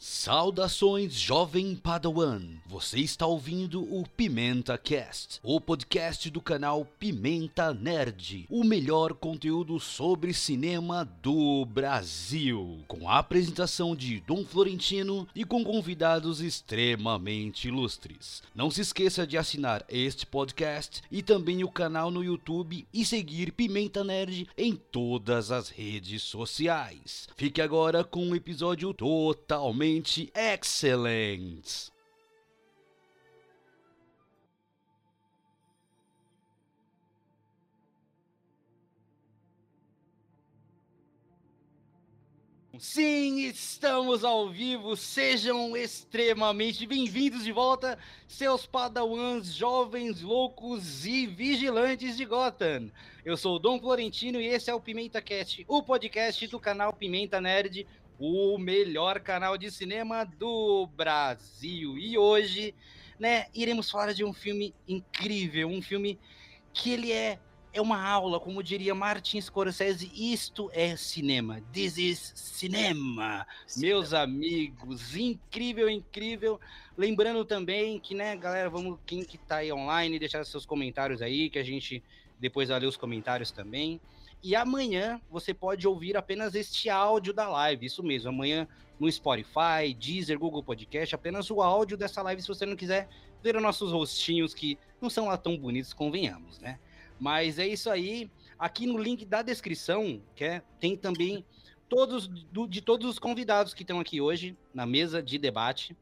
Saudações, jovem Padawan! Você está ouvindo o Pimenta Cast, o podcast do canal Pimenta Nerd, o melhor conteúdo sobre cinema do Brasil, com a apresentação de Dom Florentino e com convidados extremamente ilustres. Não se esqueça de assinar este podcast e também o canal no YouTube e seguir Pimenta Nerd em todas as redes sociais. Fique agora com um episódio totalmente excelente. Sim, estamos ao vivo. Sejam extremamente bem-vindos de volta, seus padawans jovens, loucos e vigilantes de Gotham. Eu sou o Dom Florentino e esse é o Pimenta Cast, o podcast do canal Pimenta Nerd, o melhor canal de cinema do Brasil. E hoje, né, iremos falar de um filme incrível, um filme que ele é é uma aula, como diria Martin Scorsese, isto é cinema. This is cinema. Meus amigos, incrível, incrível. Lembrando também que, né, galera, vamos quem que tá aí online, deixar seus comentários aí, que a gente depois vai ler os comentários também. E amanhã você pode ouvir apenas este áudio da live, isso mesmo. Amanhã no Spotify, Deezer, Google Podcast, apenas o áudio dessa live se você não quiser ver os nossos rostinhos que não são lá tão bonitos, convenhamos, né? Mas é isso aí. Aqui no link da descrição, que é, tem também todos do, de todos os convidados que estão aqui hoje na mesa de debate.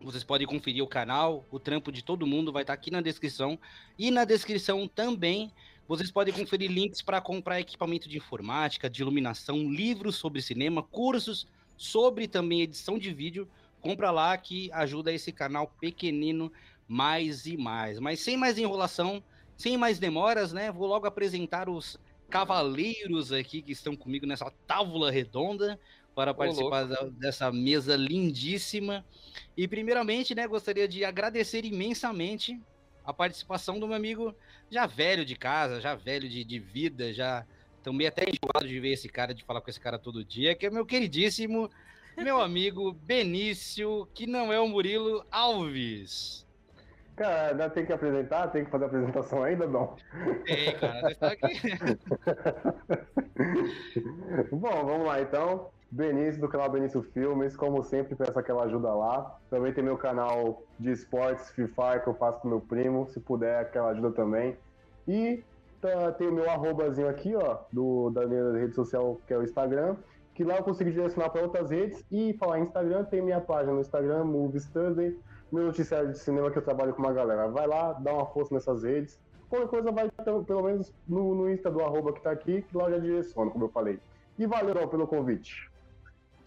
Vocês podem conferir o canal, o trampo de todo mundo vai estar aqui na descrição. E na descrição também vocês podem conferir links para comprar equipamento de informática, de iluminação, livros sobre cinema, cursos sobre também edição de vídeo. Compra lá que ajuda esse canal pequenino mais e mais. Mas sem mais enrolação, sem mais demoras, né? Vou logo apresentar os cavaleiros aqui que estão comigo nessa tábua redonda para Ô, participar da, dessa mesa lindíssima. E primeiramente, né, gostaria de agradecer imensamente a participação do meu amigo já velho de casa, já velho de, de vida, já também até enjoado de ver esse cara, de falar com esse cara todo dia, que é meu queridíssimo, meu amigo Benício, que não é o Murilo Alves. Cara, ainda tem que apresentar? Tem que fazer a apresentação ainda, não? Tem, cara, você está aqui. Bom, vamos lá então. Benício do canal Benício Filmes, como sempre, peço aquela ajuda lá. Também tem meu canal de esportes, Fire, que eu faço com meu primo, se puder, aquela ajuda também. E tá, tem o meu arrobazinho aqui, ó, do, da minha rede social, que é o Instagram, que lá eu consigo direcionar para outras redes. E falar em Instagram, tem minha página no Instagram, Movies Thursday, meu noticiário de cinema que eu trabalho com uma galera. Vai lá, dá uma força nessas redes. Qualquer coisa vai, pelo menos, no, no Insta do arroba que tá aqui, que lá eu já direciono, como eu falei. E valeu pelo convite.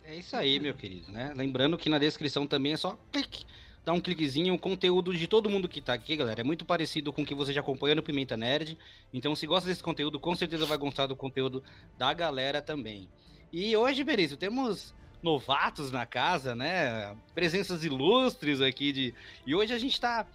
É isso aí, meu querido, né? Lembrando que na descrição também é só clique, dá um cliquezinho, o conteúdo de todo mundo que tá aqui, galera, é muito parecido com o que você já acompanha no Pimenta Nerd. Então, se gosta desse conteúdo, com certeza vai gostar do conteúdo da galera também. E hoje, Berício, temos novatos na casa, né? Presenças ilustres aqui de. E hoje a gente tá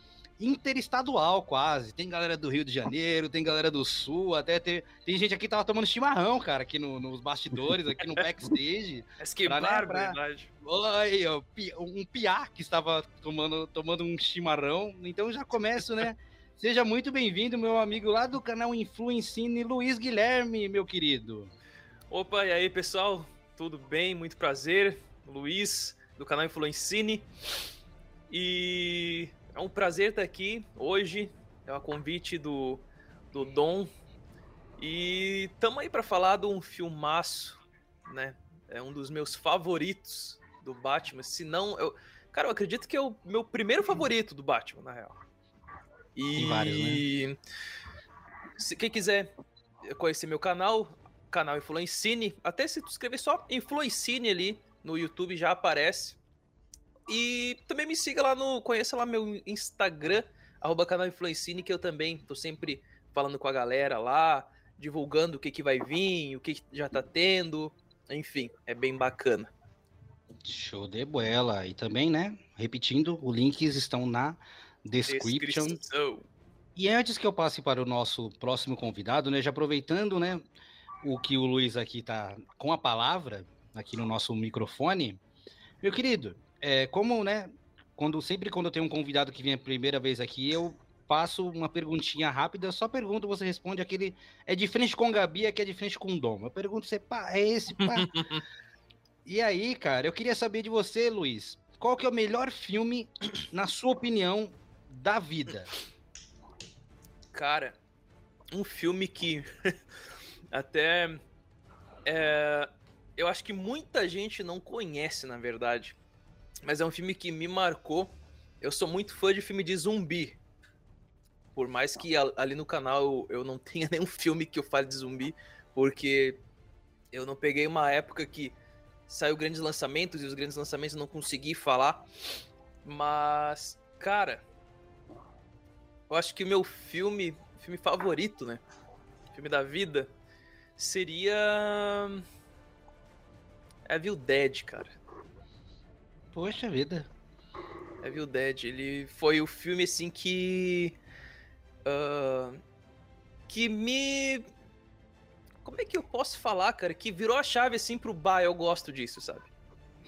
interestadual quase. Tem galera do Rio de Janeiro, tem galera do Sul, até tem, tem gente aqui que tava tomando chimarrão, cara, aqui no, nos bastidores, aqui no backstage. Mas que barbaridade. Olha, um piá que estava tomando, tomando um chimarrão. Então já começo, né? Seja muito bem-vindo, meu amigo lá do canal Influencine, Luiz Guilherme, meu querido. Opa, e aí, pessoal? Tudo bem? Muito prazer. Luiz, do canal Influencine. E é um prazer estar aqui hoje. É um convite do, do Dom. E estamos aí para falar de um filmaço, né? É um dos meus favoritos do Batman. Se não, eu, cara, eu acredito que é o meu primeiro favorito do Batman, na real. E Tem vários, né? se quem quiser conhecer meu canal, canal Influencine, até se tu escrever só Influencine ali no YouTube já aparece. E também me siga lá no. Conheça lá meu Instagram, arroba canal Influencine, que eu também tô sempre falando com a galera lá, divulgando o que, que vai vir, o que, que já tá tendo. Enfim, é bem bacana. Show de bola. E também, né? Repetindo, os links estão na description. Descrição. E antes que eu passe para o nosso próximo convidado, né? Já aproveitando, né? O que o Luiz aqui tá com a palavra, aqui no nosso microfone. Meu querido, é, como, né, quando, sempre quando eu tenho um convidado que vem a primeira vez aqui, eu faço uma perguntinha rápida, só pergunto, você responde aquele. É de frente com Gabi, aqui é de frente com o Dom. Eu pergunto, você, pá, é esse, pá. e aí, cara, eu queria saber de você, Luiz, qual que é o melhor filme, na sua opinião, da vida? Cara, um filme que até é, eu acho que muita gente não conhece, na verdade. Mas é um filme que me marcou. Eu sou muito fã de filme de zumbi. Por mais que ali no canal eu não tenha nenhum filme que eu fale de zumbi, porque eu não peguei uma época que saiu grandes lançamentos e os grandes lançamentos eu não consegui falar. Mas, cara, eu acho que o meu filme, filme favorito, né? Filme da vida, seria. Evil Dead, cara. Poxa vida. Evil Dead, ele foi o filme assim que. Uh, que me. Como é que eu posso falar, cara? Que virou a chave assim pro bar, eu gosto disso, sabe?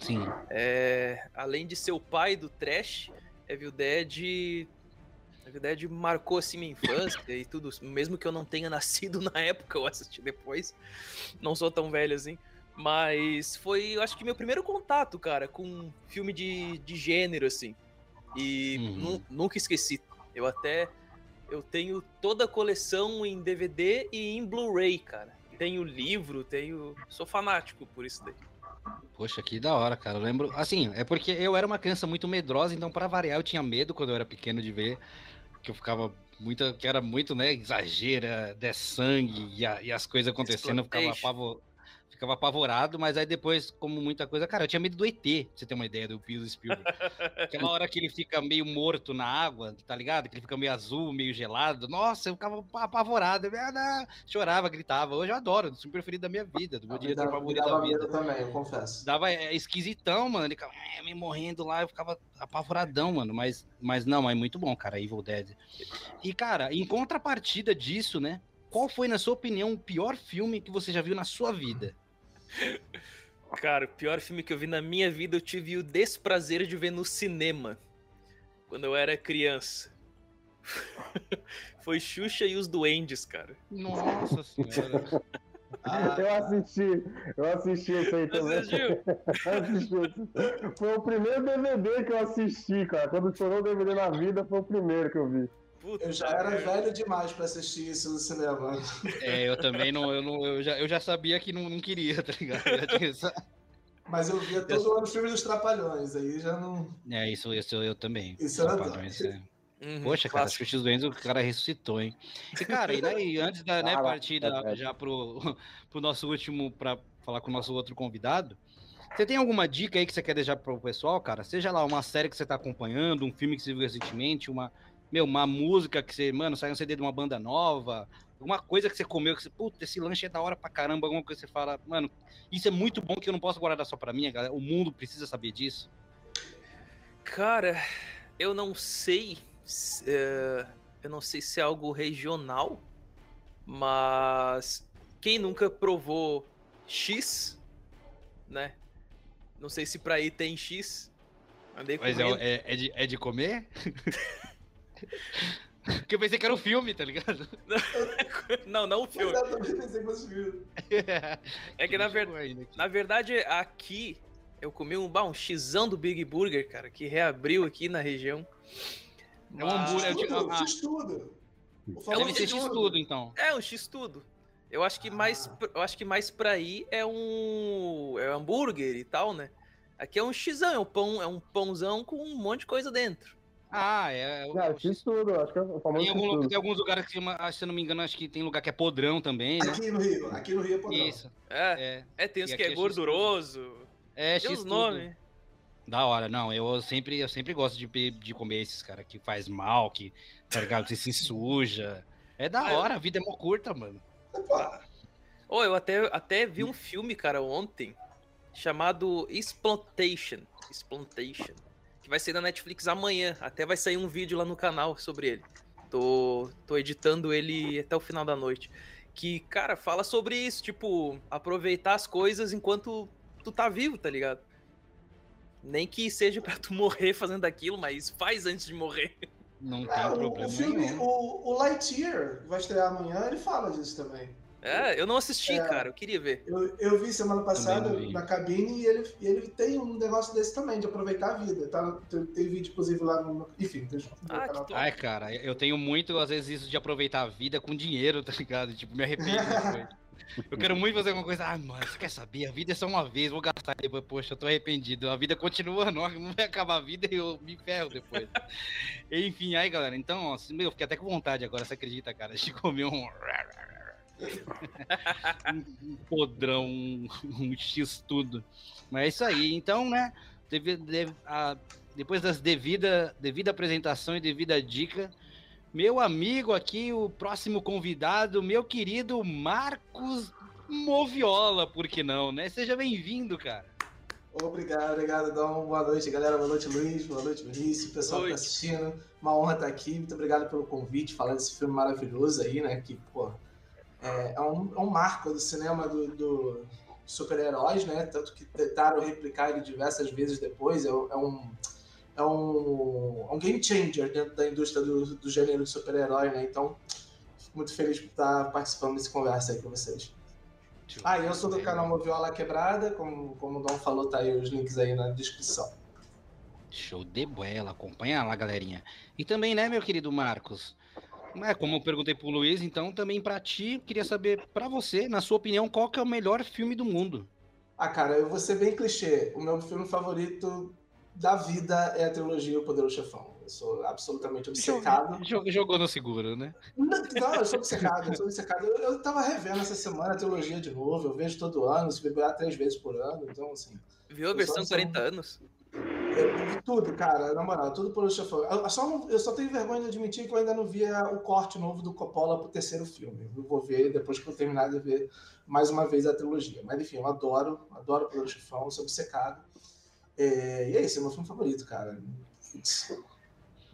Sim. É, além de ser o pai do trash, Evil Dead na verdade, marcou assim minha infância e tudo. Mesmo que eu não tenha nascido na época, eu assisti depois. Não sou tão velho assim. Mas foi, eu acho que meu primeiro contato, cara, com filme de, de gênero, assim. E uhum. nunca esqueci. Eu até. Eu tenho toda a coleção em DVD e em Blu-ray, cara. Tenho livro, tenho. Sou fanático por isso daí. Poxa, que da hora, cara. Eu lembro. Assim, é porque eu era uma criança muito medrosa, então, para variar, eu tinha medo quando eu era pequeno de ver que eu ficava muito, que era muito, né, exagera, de sangue e, a, e as coisas acontecendo, eu ficava apavorado ficava apavorado, mas aí depois, como muita coisa, cara, eu tinha medo do ET, pra você ter uma ideia do Pius Spielberg. Aquela hora que ele fica meio morto na água, tá ligado? Que ele fica meio azul, meio gelado. Nossa, eu ficava apavorado, eu chorava, gritava. Hoje eu adoro, o filme preferido da minha vida, do meu diretor favorito da vida. também, eu confesso. Dava é, esquisitão, mano, ele ficava é, me morrendo lá, eu ficava apavoradão, mano, mas, mas não, é muito bom, cara, Evil Dead. E, cara, em contrapartida disso, né, qual foi, na sua opinião, o pior filme que você já viu na sua vida? Cara, o pior filme que eu vi na minha vida eu tive o desprazer de ver no cinema. Quando eu era criança. Foi Xuxa e os Duendes, cara. Nossa senhora. Ah, eu assisti, eu assisti isso aí também. Assistiu? assisti. Foi o primeiro DVD que eu assisti, cara. Quando estourou o DVD na vida, foi o primeiro que eu vi. Puta eu já era velho demais para assistir isso no cinema. É, eu também não, eu não, eu já, eu já sabia que não, não queria, tá ligado? Essa... Mas eu via todo eu... ano os filmes dos Trapalhões, aí já não. É, isso, isso eu também. Isso era é... Uhum, Poxa, cara, os Xuxa Doentes, o cara ressuscitou, hein? E, cara, e, né, e antes da né, partir da, já pro, pro nosso último, para falar com o nosso outro convidado, você tem alguma dica aí que você quer deixar pro pessoal, cara? Seja lá uma série que você tá acompanhando, um filme que você viu recentemente, uma, meu, uma música que você, mano, sai um CD de uma banda nova, alguma coisa que você comeu, que você, puta, esse lanche é da hora pra caramba, alguma coisa que você fala, mano, isso é muito bom que eu não posso guardar só pra mim, galera, o mundo precisa saber disso. Cara, eu não sei, uh, eu não sei se é algo regional, mas quem nunca provou X, né? Não sei se pra aí tem X. Andei Mas é, é, é, de, é de comer? Porque eu pensei que era um filme, tá ligado? Não, não o filme. Eu também pensei que fosse filme. É que na, ver... na verdade, aqui eu comi um, bah, um xizão do Big Burger, cara, que reabriu aqui na região. É um hambúrguer. X-tudo. É X-tudo. Deve ser X-tudo, então. É, um X-tudo. Eu acho que mais, ah. eu acho que mais pra aí é um, é um hambúrguer e tal, né? Aqui é um xizão, é um pão, é um pãozão com um monte de coisa dentro. Ah, é. é eu fiz tudo, acho que é o famoso. Tem, algum, tem alguns lugares que, se eu não me engano, acho que tem lugar que é podrão também, né? Aqui no Rio, aqui no Rio é podrão. Isso. É, é, é tem uns que é, é gorduroso. É, tem os nomes. Da hora, não, eu sempre, eu sempre gosto de, de comer esses, cara, que faz mal, que, tá ligado, que se suja. É da ah, hora, a vida é mó curta, mano. Ô, oh, eu até, até vi um filme, cara, ontem, chamado Exploitation. Exploitation que vai sair na Netflix amanhã. Até vai sair um vídeo lá no canal sobre ele. Tô, tô editando ele até o final da noite. Que, cara, fala sobre isso, tipo, aproveitar as coisas enquanto tu tá vivo, tá ligado? Nem que seja pra tu morrer fazendo aquilo, mas faz antes de morrer. Não tem o, problema o filme, nenhum. o, o Lightyear, que vai estrear amanhã, ele fala disso também. É, eu não assisti, É. cara, eu queria ver. Eu, eu vi semana passada vi. na cabine e ele, e ele tem um negócio desse também, de aproveitar a vida. Tá? Tem, tem vídeo, inclusive, lá no. Enfim, tem no Ah, canal. Ai, cara, eu tenho muito, às vezes, isso de aproveitar a vida com dinheiro, tá ligado? Tipo, me arrependo depois. Eu quero muito fazer alguma coisa. Ah, mano, você quer saber? A vida é só uma vez, vou gastar e depois, poxa, eu tô arrependido. A vida continua, não, não vai acabar a vida e eu me ferro depois. Enfim, aí, galera, então, ó, meu, eu fiquei até com vontade agora, você acredita, cara? De comer um. Um podrão, um, um X tudo. Mas é isso aí. Então, né? Deve, deve- a- depois das devida, devida apresentação e devida dica, meu amigo aqui, o próximo convidado, meu querido Marcos Moviola, por que não, né? Seja bem-vindo, cara. Obrigado, obrigado, Dom. Boa noite, galera. Boa noite, Luiz. Boa noite, Vinícius. Pessoal que tá Noite. assistindo. Uma honra estar aqui. Muito obrigado pelo convite, falar desse filme maravilhoso aí, né? Que, pô, é, é um, é um marco do cinema do, do super-heróis, né? Tanto que tentaram replicar ele diversas vezes depois. É, um- é um. É um, é um game changer dentro da indústria do, do gênero de super-herói, né? Então, fico muito feliz por estar participando desse conversa aí com vocês. Ah, eu sou do canal Moviola Quebrada, como, como o Dom falou, tá aí os links aí na descrição. Show de bola, acompanha lá, galerinha. E também, né, meu querido Marcos? É, como eu perguntei pro Luiz, então também pra ti, queria saber pra você, na sua opinião, qual que é o melhor filme do mundo? Ah, cara, eu vou ser bem clichê. O meu filme favorito da vida é a trilogia O Poderoso Chefão. Eu sou absolutamente obcecado. Jogou, jogou no seguro, né? Não, não, eu sou obcecado, eu sou obcecado. Eu, eu tava revendo essa semana a trilogia de novo, eu vejo todo ano, se beber três vezes por ano, então assim. Viu a versão só- 40 anos? Tudo, cara, na moral, tudo por chefão. Eu só, eu só tenho vergonha de admitir que eu ainda não vi a- o corte novo do Coppola pro terceiro filme. Eu vou ver depois que eu terminar de ver mais uma vez a trilogia. Mas enfim, eu adoro, adoro o Chefão, sou obcecado. É, e é isso, é meu filme favorito, cara.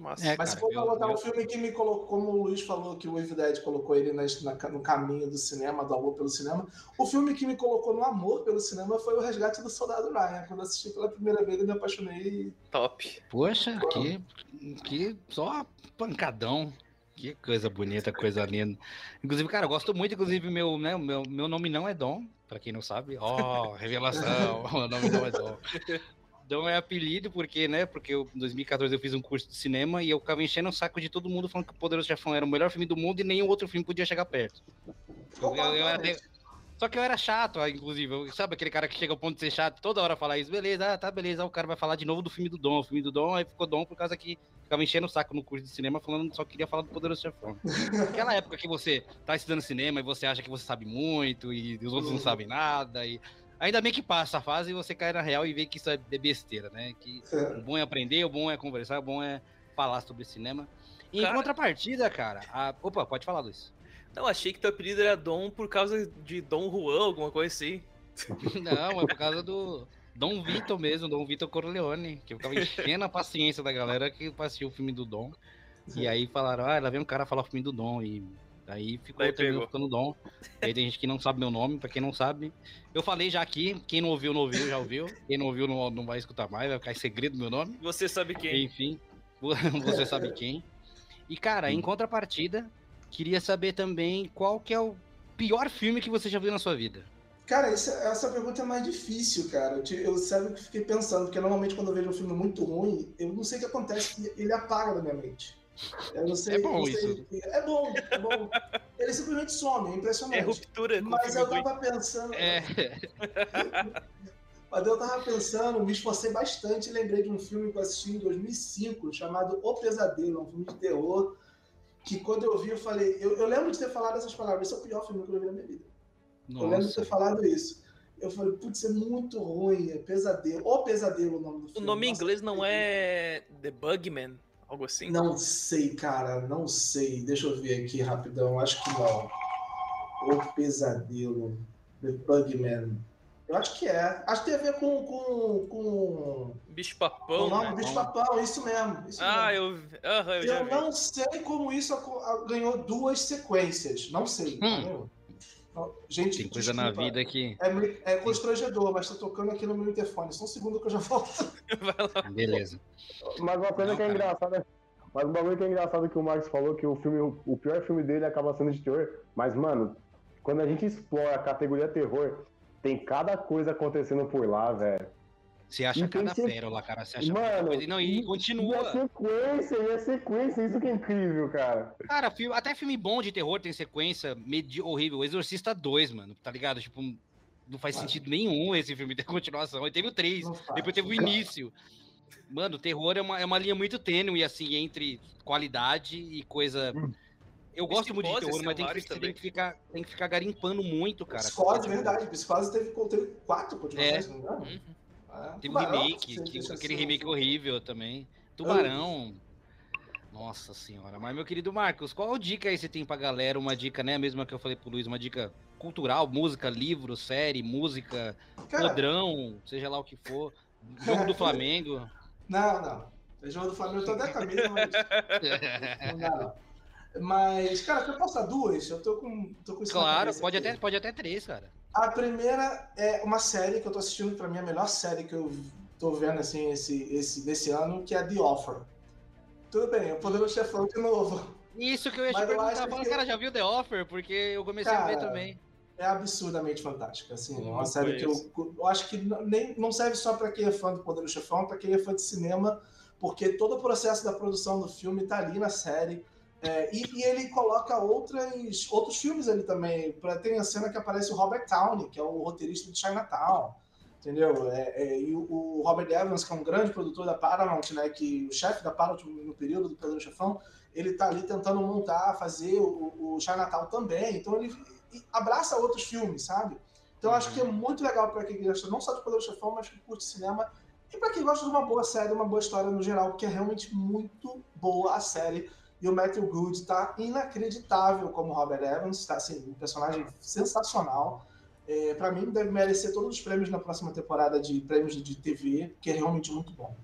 Mas, É, Mas se cara, for eu- pra botar eu- um filme que me colocou, como o Luiz falou, que o Evil Dead colocou ele nas- na- no caminho do cinema, do amor pelo cinema, o filme que me colocou no amor pelo cinema foi o Resgate do Soldado Ryan. Quando eu assisti pela primeira vez, eu me apaixonei top. Poxa, que, que só pancadão. Que coisa bonita, coisa linda. Inclusive, cara, eu gosto muito, inclusive, meu, né, meu, meu nome não é Dom, pra quem não sabe. Ó, revelação, o nome não é Dom. Dom é apelido porque, né, porque eu, em 2014 eu fiz um curso de cinema e eu ficava enchendo o saco de todo mundo falando que o Poderoso Chefão era o melhor filme do mundo e nenhum outro filme podia chegar perto. Eu- eu- eu era- Só que eu era chato, ah, inclusive. Eu- sabe aquele cara que chega ao ponto de ser chato, toda hora falar isso, beleza, ah, tá, beleza. Aí o cara vai falar de novo do filme do Dom. O filme do Dom, aí ficou Dom por causa que ficava enchendo o saco no curso de cinema, falando só queria falar do Poderoso Chefão. Aquela época que você tá estudando cinema e você acha que você sabe muito e os outros não sabem nada. E... Ainda bem que passa a fase e você cai na real e vê que isso é besteira, né? Que o bom é aprender, o bom é conversar, o bom é falar sobre cinema. E em Cara- contrapartida, cara, a... opa, pode falar, Luiz. Não, achei que teu apelido era Dom por causa de Dom Juan, alguma coisa assim. Não, é por causa do Dom Vitor mesmo, Dom Vitor Corleone, que eu ficava enchendo a paciência da galera que assistiu o filme do Dom. E aí falaram, ah, lá vem um cara falar o filme do Dom. E aí ficou, Daí pegou. ficando Dom. E aí tem gente que não sabe meu nome, pra quem não sabe. Eu falei já aqui, quem não ouviu, não ouviu, já ouviu. Quem não ouviu, não, não vai escutar mais, vai ficar em segredo meu nome. Você sabe quem? Enfim, você sabe quem. E, cara, em contrapartida, queria saber também qual que é o pior filme que você já viu na sua vida. Cara, essa, essa pergunta é mais difícil, cara. Eu, te- eu sério que fiquei pensando, porque normalmente quando eu vejo um filme muito ruim, eu não sei o que acontece, ele apaga da minha mente. Eu não sei. É bom isso. É bom, é bom. Ele simplesmente some, é É impressionante. ruptura com o Mas eu tava pensando. É, Mas eu tava pensando, me esforcei bastante e lembrei de um filme que eu assisti em 2005, chamado O Pesadelo, um filme de terror, que quando eu vi eu falei, eu, eu lembro de ter falado essas palavras, esse é o pior filme que eu vi na minha vida. Eu lembro de ter nossa. falado isso. Eu falei, putz, é muito ruim, é pesadelo. O pesadelo o nome do O filme. nome em Nossa, inglês não que é The Bugman? Algo assim? Não sei, cara, não sei. Deixa eu ver aqui rapidão, acho que não. O pesadelo, The Bugman. Eu acho que é. Acho que tem a ver com. com, com... Bicho o papão, nome né? bicho papão, isso mesmo. Isso Ah, mesmo. eu, aham, eu Eu vi. não sei como isso ganhou duas sequências. Não sei. Hum. entendeu? Gente, Tem coisa desculpa, na vida que. É, é constrangedor, mas tá tocando aqui no meu interfone. Só um segundo que eu já volto. Vai lá. Beleza. Mas uma coisa Não, que é cara. engraçada. Mas um bagulho que é engraçado que o Marcos falou que o filme, o pior filme dele acaba sendo de terror. Mas, mano, quando a gente explora a categoria terror, tem cada coisa acontecendo por lá, velho. Você acha E cada ser- pérola, cara. Você acha Mano, coisa. Não, e E a continua. sequência, e a sequência, isso que é incrível, cara. Cara, filme- até filme bom de terror tem sequência medi horrível. O Exorcista 2, mano, tá ligado? Tipo, não faz Mano. sentido nenhum esse filme ter continuação. Ele teve o 3, Não faz. depois teve o início. Mano, terror é uma, é uma linha muito tênue, assim, entre qualidade e coisa. Eu gosto muito de terror, mas tem que, tem que, ficar, tem que ficar garimpando muito, cara. Psicose, verdade. Psicose teve, teve quatro continuações, se não engano. Uhum. É. Teve um Tubarão, remake, que- aquele remake horrível também. Tubarão. Nossa senhora. Mas, meu querido Marcos, qual dica aí você tem pra galera? Uma dica, né? A mesma que eu falei pro Luiz, uma dica cultural, música, livro, série, música, Cara, podrão, seja lá o que for. Jogo do Flamengo. Não, não. O jogo do Flamengo eu tô até a camisa, mas não dá, não. Mas, cara, eu posso dar duas? Eu tô com, tô com claro, pode aqui. até, pode até três, cara. A primeira é uma série que eu tô assistindo, pra mim, a melhor série que eu tô vendo, assim, esse, esse, desse ano, que é The Offer. Tudo bem, o Poderoso Chefão de novo. Isso que eu ia te Mas eu perguntar. acho Fala, que- cara, já viu The Offer? Porque eu comecei a ver Cara, também. É absurdamente fantástica, assim, Não uma série que eu, eu acho que nem, não serve só pra quem é fã do Poderoso Chefão, pra quem é fã de cinema, porque todo o processo da produção do filme tá ali na série. É, e, e ele coloca outras, outros filmes ali também. Pra, tem a cena que aparece o Robert Downey, que é o roteirista de Chinatown. Entendeu? É, é, e o, Robert Evans, que é um grande produtor da Paramount, né? Que o chefe da Paramount no período do Pedro Chefão, ele tá ali tentando montar, fazer o, o Chinatown também. Então ele abraça outros filmes, sabe? Então acho que é muito legal para quem gosta não só de Poderoso Chefão, mas que curte cinema. E para quem gosta de uma boa série, uma boa história no geral, porque é realmente muito boa a série. E o Matthew Good tá inacreditável como Robert Evans, tá assim, um personagem sensacional. É, para mim, deve merecer todos os prêmios na próxima temporada de prêmios de TV, que é realmente muito bom.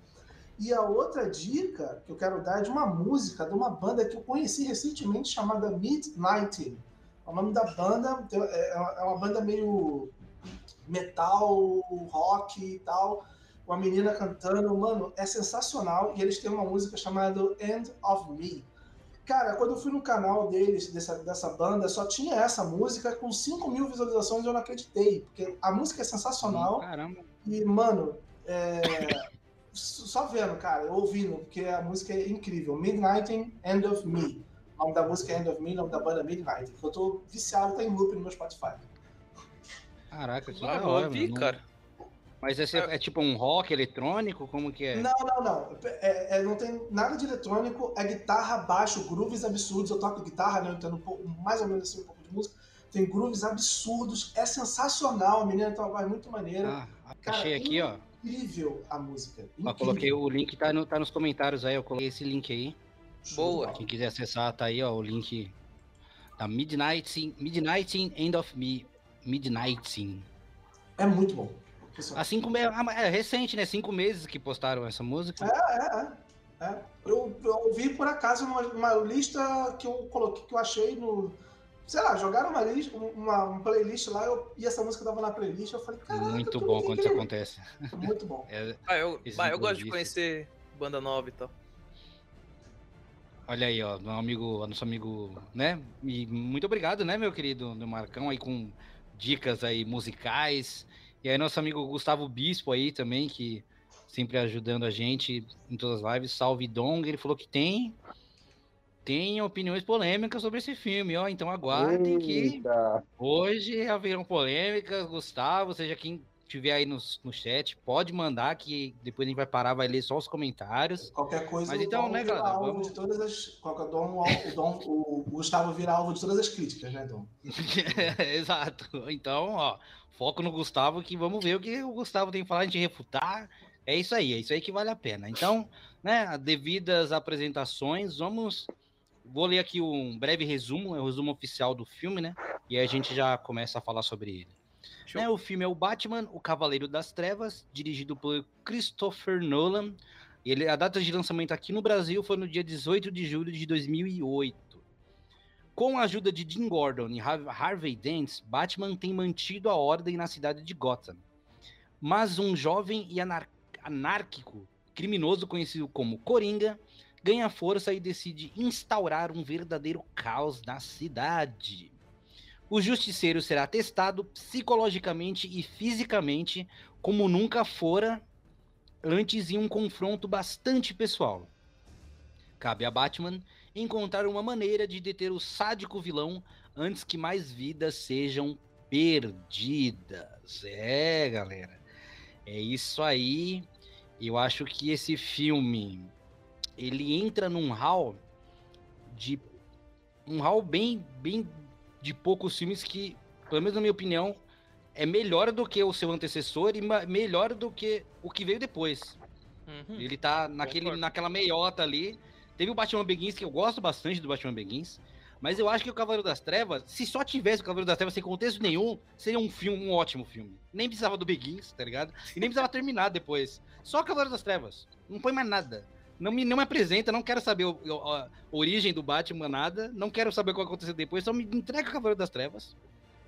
E a outra dica que eu quero dar é de uma música de uma banda que eu conheci recentemente chamada Midnight. O nome da banda é é uma banda meio metal, rock e tal. Uma menina cantando, mano, é sensacional. E eles têm uma música chamada End of Me. Cara, quando eu fui no canal deles, dessa, dessa banda, só tinha essa música com 5 mil visualizações e eu não acreditei. Porque a música é sensacional. Caramba. E, mano, é, só vendo, cara, eu ouvindo, porque a música é incrível. Midnight End of Me. O nome da música é End of Me, o nome da banda é Midnight. Eu tô viciado, tá em loop no meu Spotify. Caraca, que Ah, da eu hora, ouvi, mano. cara. Mas esse é, é tipo um rock eletrônico? Como que é? Não, não, não. É, é, não tem nada de eletrônico, é guitarra, baixo, grooves absurdos. Eu toco guitarra, né? Eu entendo um pouco, mais ou menos assim, um pouco de música. Tem grooves absurdos, é sensacional. A menina tem uma voz muito maneira. Ah, Cara, achei aqui, ó. Incrível a música. Ó, Incrível. coloquei o link, tá, no, tá nos comentários aí, eu coloquei esse link aí. Boa. Quem quiser acessar, tá aí, ó, o link da Midnight, Midnight End of Me. Midnight. É muito bom. Impressionante. Assim como é, é recente, né? Cinco meses que postaram essa música. É, é, é. Eu, eu ouvi por acaso uma, uma lista que eu coloquei, que eu achei no. Sei lá, jogaram uma lista, uma, uma playlist lá, eu, e essa música tava na playlist, eu falei, caraca, Muito bom quando isso incrível. acontece. Muito bom. É, Ah, eu, Esses ah, eu gosto de conhecer banda nova e tal. olha aí, ó, meu amigo, nosso amigo, né? E muito obrigado, né, meu querido do Marcão, aí com dicas aí musicais. E aí nosso amigo Gustavo Bispo aí também, que sempre ajudando a gente em todas as lives. Salve Dong, ele falou que tem tem opiniões polêmicas sobre esse filme, ó. Então aguardem que Eita. Hoje haverão polêmicas, Gustavo, seja quem tiver aí no, no chat, pode mandar que depois a gente vai parar, vai ler só os comentários. Qualquer coisa, Mas o então, Dom né, vira galera, alvo vamos- de todas as. Qualquer Dom, o, Dom, o Gustavo vira alvo de todas as críticas, né, Dom? Exato. Então, ó, foco no Gustavo que vamos ver o que o Gustavo tem que falar, a gente refutar. É isso aí, é isso aí que vale a pena. Então, né, devidas apresentações, vamos. Vou ler aqui um breve resumo, é o resumo oficial do filme, né? E aí a gente já começa a falar sobre ele. Né, o filme é o Batman, o Cavaleiro das Trevas, dirigido por Christopher Nolan. Ele, a data de lançamento aqui no Brasil foi no dia 18 de julho de 2008. Com a ajuda de Jim Gordon e Harvey Dent, Batman tem mantido a ordem na cidade de Gotham. Mas um jovem e anar anárquico criminoso conhecido como Coringa ganha força e decide instaurar um verdadeiro caos na cidade. O justiceiro será testado psicologicamente e fisicamente como nunca fora antes em um confronto bastante pessoal. Cabe a Batman encontrar uma maneira de deter o sádico vilão antes que mais vidas sejam perdidas. É, galera. É isso aí. Eu acho que esse filme ele entra num hall de um hall bem bem de poucos filmes que, pelo menos na minha opinião, é melhor do que o seu antecessor e melhor do que o que veio depois. Uhum. Ele tá naquele, naquela meiota ali Teve o Batman Begins, que eu gosto bastante do Batman Begins. Mas eu acho que o Cavaleiro das Trevas, se só tivesse o Cavaleiro das Trevas sem contexto nenhum, seria um filme, um ótimo filme. Nem precisava do Begins, tá ligado? E nem precisava terminar depois. Só o Cavaleiro das Trevas. Não põe mais nada. Não me, não me apresenta, não quero saber o, a, a origem do Batman, nada. Não quero saber o que vai acontecer depois. Só me entrega o Cavaleiro das Trevas.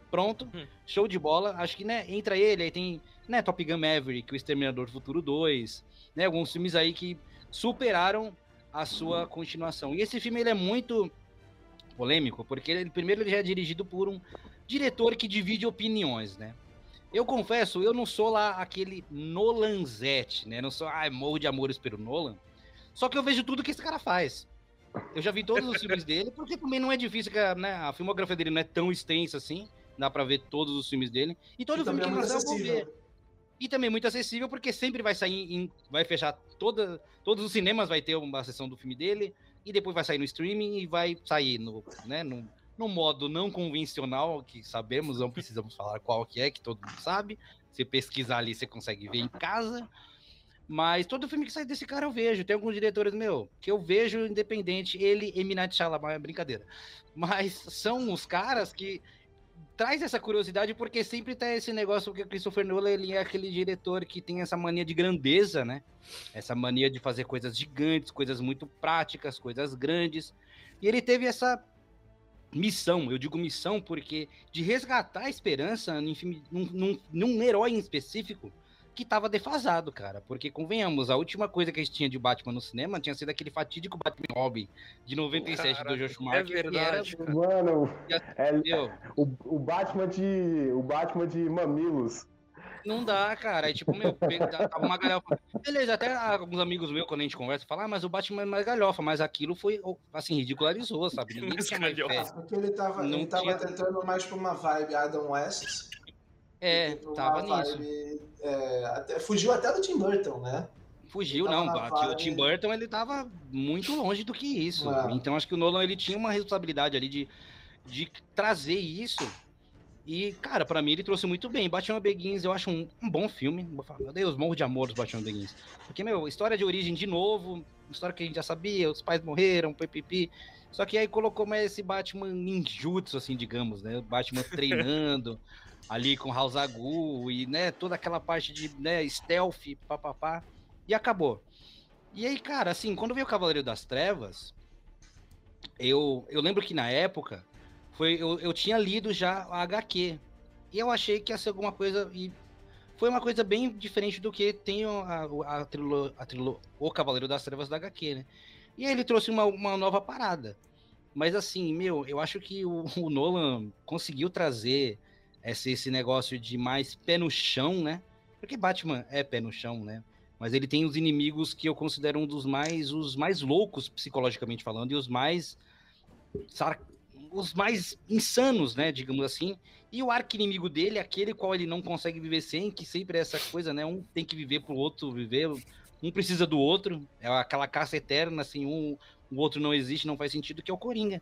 Pronto. Hum. Show de bola. Acho que, né, entra ele, aí tem, né, Top Gun Maverick, o Exterminador do Futuro 2, né, alguns filmes aí que superaram a sua continuação. E esse filme ele é muito polêmico, porque ele, primeiro ele já é dirigido por um diretor que divide opiniões, né? Eu confesso, eu não sou lá aquele Nolanzete, né? Não sou, ah, morro de amores pelo Nolan. Só que eu vejo tudo que esse cara faz. Eu já vi todos os filmes dele, porque também não é difícil, né? A filmografia dele não é tão extensa assim. Dá pra ver todos os filmes dele. E todo e filme que ele lançar eu vou ver. E também muito acessível, porque sempre vai sair em, vai fechar toda, todos os cinemas vai ter uma sessão do filme dele, e depois vai sair no streaming e vai sair no, né, no, no modo não convencional, que sabemos, não precisamos falar qual que é, que todo mundo sabe. Se pesquisar ali, você consegue ver em casa. Mas todo filme que sai desse cara eu vejo. Tem alguns diretores, meu, que eu vejo independente. Ele e Minat Shyamalan, é brincadeira. Mas são os caras que traz essa curiosidade porque sempre tem esse negócio que o Christopher Nolan ele é aquele diretor que tem essa mania de grandeza, né? Essa mania de fazer coisas gigantes, coisas muito práticas, coisas grandes. E ele teve essa missão, eu digo missão porque de resgatar a esperança num, num, num herói em específico que tava defasado, cara. Porque, convenhamos, a última coisa que a gente tinha de Batman no cinema tinha sido aquele fatídico Batman Robin de 97 Caraca, do Josh Schumacher. É verdade. Era... Mano, é, o, o, Batman de. O Batman de mamilos. Não dá, cara. É tipo, meu, tava uma galhofa. Beleza, até alguns amigos meus, quando a gente conversa, falam, ah, mas o Batman é mais galhofa, mas aquilo foi, assim, ridicularizou, sabe? Ninguém tinha mais fé. Porque ele tava, ele tava tinha... tentando mais pra uma vibe Adam West. É, tava nisso. Vibe, é, até, fugiu até do Tim Burton, né? Fugiu, não. Vibe... O Tim Burton ele tava muito longe do que isso. É. Então acho que o Nolan ele tinha uma responsabilidade ali de, de trazer isso. E, cara, para mim ele trouxe muito bem. Batman Begins eu acho um, um bom filme. Meu Deus, morro de amor dos Batman Begins. Porque, meu, história de origem de novo, história que a gente já sabia, os pais morreram, pipipi. Só que aí colocou mais esse Batman ninjutsu, assim, digamos, né? Batman treinando ali com House Agu e, né, toda aquela parte de, né, stealth, papapá, e acabou. E aí, cara, assim, quando veio o Cavaleiro das Trevas, eu, eu lembro que na época, foi eu, eu tinha lido já a HQ, e eu achei que ia ser alguma coisa, e foi uma coisa bem diferente do que tem a, a, a, trilo, a trilo, o Cavaleiro das Trevas da HQ, né? E aí ele trouxe uma, uma nova parada. Mas assim, meu, eu acho que o, o Nolan conseguiu trazer esse, esse negócio de mais pé no chão, né? Porque Batman é pé no chão, né? Mas ele tem os inimigos que eu considero um dos mais os mais loucos psicologicamente falando e os mais os mais insanos, né, digamos assim. E o arco inimigo dele é aquele qual ele não consegue viver sem, que sempre é essa coisa, né? Um tem que viver pro outro viver, um precisa do outro, é aquela caça eterna, assim, um, o outro não existe, não faz sentido, que é o Coringa.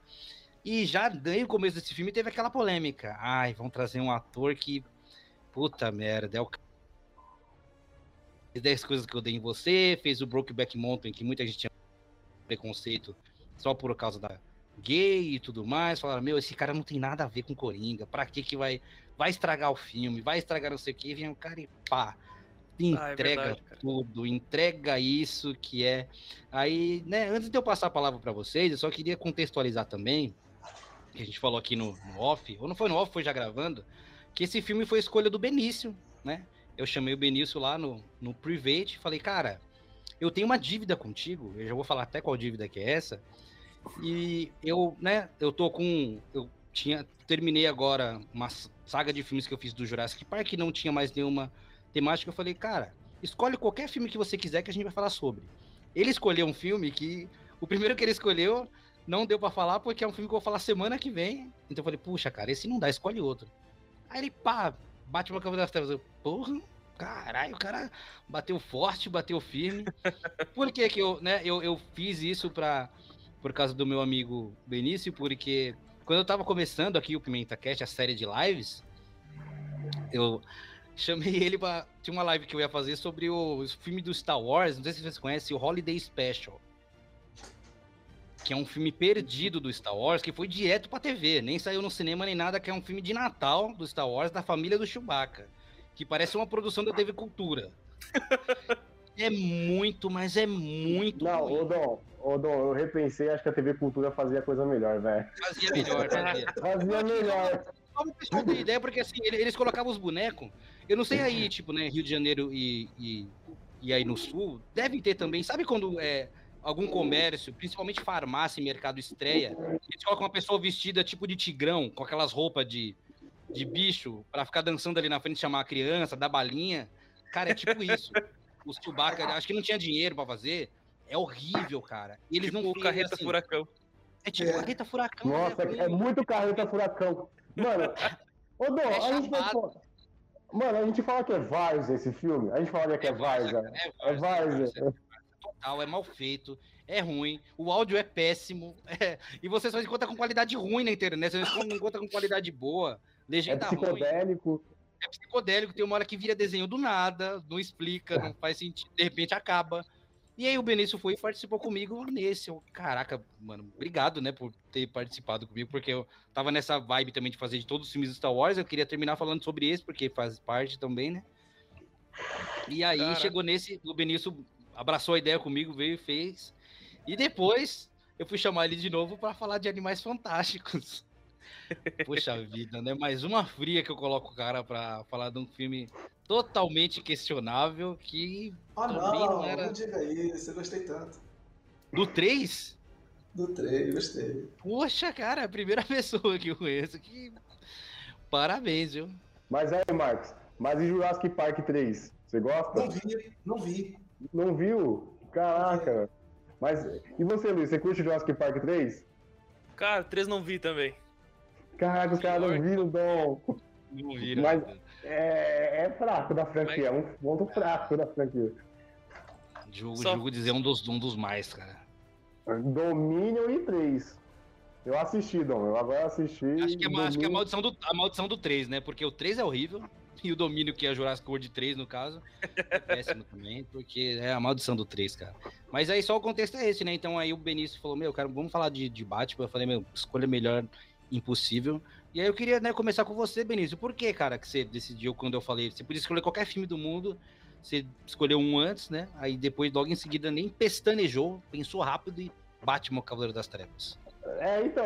E já desde o começo desse filme teve aquela polêmica. Ai, vão trazer um ator que. Puta merda, é o. 10 coisas que eu dei em você, fez o Brokeback Mountain, que muita gente tinha preconceito só por causa da gay e tudo mais. Falaram, meu, esse cara não tem nada a ver com Coringa. Pra que que vai. Vai estragar o filme, vai estragar não sei o que. Vem um cara e pá. Entrega ah, é verdade, tudo, entrega isso que é. Aí, né, antes de eu passar a palavra para vocês, eu só queria contextualizar também que a gente falou aqui no, no off, ou não foi no off, foi já gravando, que esse filme foi escolha do Benício, né? Eu chamei o Benício lá no, no private, falei, cara, eu tenho uma dívida contigo, eu já vou falar até qual dívida que é essa. E eu, né, eu tô com. Eu tinha. Terminei agora uma saga de filmes que eu fiz do Jurassic Park, não tinha mais nenhuma temática. Eu falei, cara, escolhe qualquer filme que você quiser que a gente vai falar sobre. Ele escolheu um filme que. O primeiro que ele escolheu não deu para falar porque é um filme que eu vou falar semana que vem. Então eu falei, puxa, cara, esse não dá, escolhe outro. Aí ele, pá, bate uma Cavaleiro das Trevas. Eu, porra, caralho, o cara bateu forte, bateu firme. Por que que eu, né, eu, eu fiz isso pra, por causa do meu amigo Benício, porque quando eu tava começando aqui o Pimenta Cast, a série de lives, eu chamei ele pra... Tinha uma live que eu ia fazer sobre o, o filme do Star Wars, não sei se vocês conhecem, o Holiday Special que é um filme perdido do Star Wars, que foi direto pra TV, nem saiu no cinema nem nada, que é um filme de Natal do Star Wars, da família do Chewbacca, que parece uma produção da TV Cultura. é muito, mas é muito Não, ô Dom, ô Dom, eu repensei, acho que a TV Cultura fazia coisa melhor, velho. Fazia melhor, fazia. fazia melhor. Só o pessoal ter ideia, porque assim, eles colocavam os bonecos, eu não sei aí, tipo, né, Rio de Janeiro e, e, e aí no Sul, devem ter também, sabe quando é algum comércio, principalmente farmácia e mercado estreia, eles colocam uma pessoa vestida tipo de tigrão, com aquelas roupas de, de bicho, para ficar dançando ali na frente, chamar a criança, dar balinha. Cara, é tipo isso. O Chewbacca, acho que não tinha dinheiro para fazer. É horrível, cara. E eles tipo não carreta assim, furacão. É tipo é. carreta furacão. Nossa, é, é muito carreta furacão. Mano, ô Dom, é a gente vai... Mano, a gente fala que é Vars esse filme. A gente fala que é, é Vars. É Vars. Total, é mal feito, é ruim, o áudio é péssimo, é, e você só encontra com qualidade ruim na internet, você não encontra com qualidade boa, legenda é psicodélico. ruim. É psicodélico, tem uma hora que vira desenho do nada, não explica, não faz sentido, de repente acaba. E aí o Benício foi e participou comigo nesse. Eu, caraca, mano, obrigado, né, por ter participado comigo, porque eu tava nessa vibe também de fazer de todos os filmes do Star Wars, eu queria terminar falando sobre esse, porque faz parte também, né? E aí Caraca. chegou nesse, o Benício abraçou a ideia comigo, veio e fez. E depois eu fui chamar ele de novo para falar de Animais Fantásticos. Poxa vida, né? Mais uma fria que eu coloco o cara para falar de um filme totalmente questionável que ah, não, não era. Não diga isso, eu gostei tanto. Do 3? Do 3, gostei. Poxa, cara, é a primeira pessoa que eu conheço que. Parabéns, viu? Mas aí, Marcos, mas e Jurassic Park 3? Você gosta? Não vi, não vi. Não viu? Caraca. Mas, e você, Luiz, você curte Jurassic Park 3? Cara, 3 não vi também. Caraca, os caras não viram, Dom. Não viram. Mas é, é fraco da franquia, é um ponto fraco da franquia. Jogo, Só... jogo dizer um dos, um dos mais, cara. Domínio e 3. Eu assisti, Dom. Eu agora assisti. Acho que, é, acho que é a maldição, do, a maldição do 3, né? Porque o 3 é horrível. E o domínio que é Jurassic World 3, no caso, é péssimo também, porque é a maldição do 3, cara. Mas aí só o contexto é esse, né? Então aí o Benício falou, meu, cara, vamos falar de, de Batman. Eu falei, meu, escolha melhor impossível. E aí eu queria né, começar com você, Benício. Por que, cara, que você decidiu quando eu falei? Você podia escolher qualquer filme do mundo, você escolheu um antes, né? Aí depois, logo em seguida, nem pestanejou, pensou rápido e Batman, Cavaleiro das Trevas. É, então,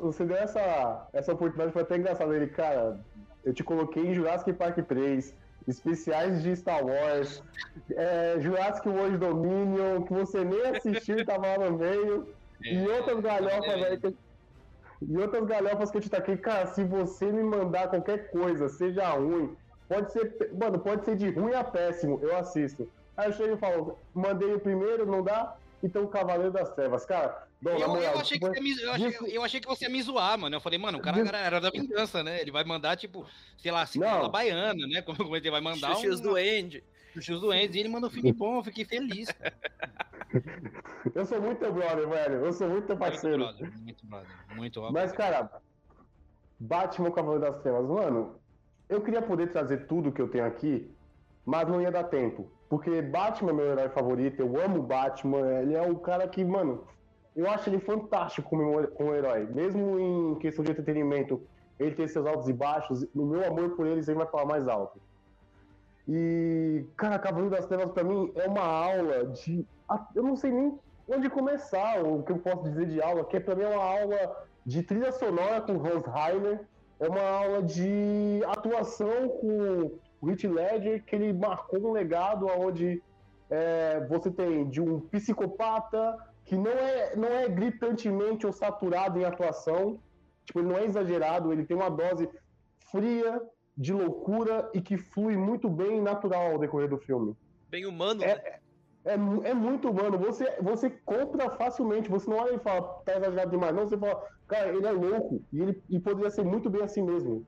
você deu essa, essa oportunidade, foi até engraçado. Ele, cara, eu te coloquei em Jurassic Park 3, especiais de Star Wars, é, Jurassic World Dominion, que você nem assistiu e tava lá no meio, é, e outras galhofas, velho, que... E outras galhofas que eu te taquei, cara, se você me mandar qualquer coisa, seja ruim, pode ser, mano, pode ser de ruim a péssimo, eu assisto. Aí eu chego e falo, mandei o primeiro, não dá? Então o Cavaleiro das Trevas, cara, Bom, eu, moral, eu, achei tipo, que me, eu, achei, eu, achei, que você ia me zoar, mano. Eu falei, mano, o cara era da vingança, né? Ele vai mandar, tipo, sei lá, Cinderela Baiana, né? Como, como ele vai mandar Xuxus um... do End. Xuxus do End. E ele mandou um filme bom, eu fiquei feliz. eu sou muito brother, velho. Eu sou muito parceiro. Muito brother, muito brother. Muito Mas, cara, Batman Cavaleiro das Trevas, mano, eu queria poder trazer tudo que eu tenho aqui, mas não ia dar tempo. Porque Batman é meu herói favorito, eu amo Batman, ele é o cara que, mano, eu acho ele fantástico como, como herói. Mesmo em questão de entretenimento, ele tem seus altos e baixos, o meu amor por ele sempre vai falar mais alto. E, cara, Cavaleiro das Trevas pra mim é uma aula de. Eu não sei nem onde começar, o que eu posso dizer de aula, que pra mim é uma aula de trilha sonora com Hans Heiner, é uma aula de atuação com o Heath Ledger, que ele marcou um legado onde é, você tem de um psicopata que não é, não é gritantemente ou saturado em atuação, tipo, ele não é exagerado, ele tem uma dose fria, de loucura e que flui muito bem e natural ao decorrer do filme. Bem humano, é, né? É, é, muito humano. Você, você compra facilmente. Você não olha e fala, tá exagerado demais. Não, você fala, cara, ele é louco. E ele e poderia ser muito bem assim mesmo.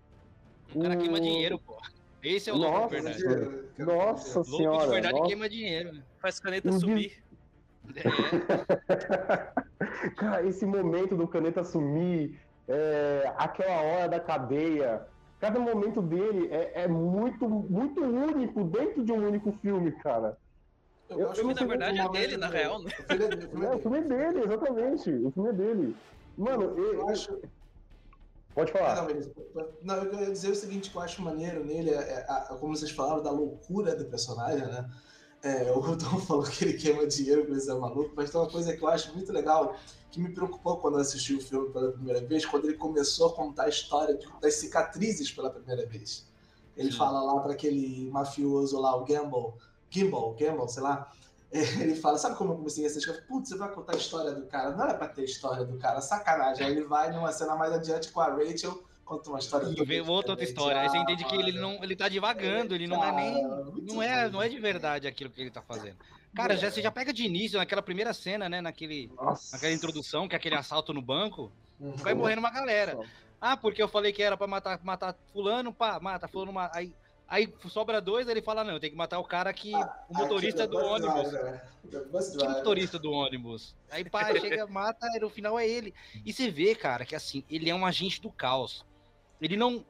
O cara queima dinheiro, pô. Esse é o louco de verdade. Nossa senhora. Louco de verdade nossa. queima dinheiro. Né? Faz caneta sumir. É. cara, esse momento do caneta sumir, é, aquela hora da cadeia, cada momento dele é, é, muito, muito único dentro de um único filme, cara. Eu, eu, o filme, na verdade, é dele, na real, né? O filme é dele, o filme é, o filme é dele, exatamente. O filme é dele. Mano, eu, eu acho. Pode falar. Não, não, eu ia dizer o seguinte, que eu acho maneiro nele, é, é, é, como vocês falaram, da loucura do personagem, né? É, o Tom falou que ele queima dinheiro, que ele é maluco, mas tem uma coisa que eu acho muito legal, que me preocupou quando eu assisti o filme pela primeira vez, quando ele começou a contar a história das cicatrizes pela primeira vez. Ele Sim. fala lá para aquele mafioso lá, o Gamble, Gimbal, Gamble, sei lá, ele fala, sabe como eu comecei a assistir? Putz, você vai contar a história do cara. Não era pra ter história do cara, sacanagem. Aí ele vai numa cena mais adiante com a Rachel, conta uma história e vê outra, outra história. Aí você entende que ele não, ele tá divagando, ele não é nem, não é, não é de verdade aquilo que ele tá fazendo. Cara, já você já pega de início naquela primeira cena, né, naquele, naquela introdução, que é aquele assalto no banco, uhum. vai morrendo uma galera. Ah, porque eu falei que era para matar, matar fulano, pá, mata fulano, aí Aí sobra dois, ele fala: não, tem que matar o cara que. Ah, o motorista do ônibus. Drive, que motorista do ônibus? Aí pá, chega, mata, e no final é ele. E você vê, cara, que assim, ele é um agente do caos. Ele não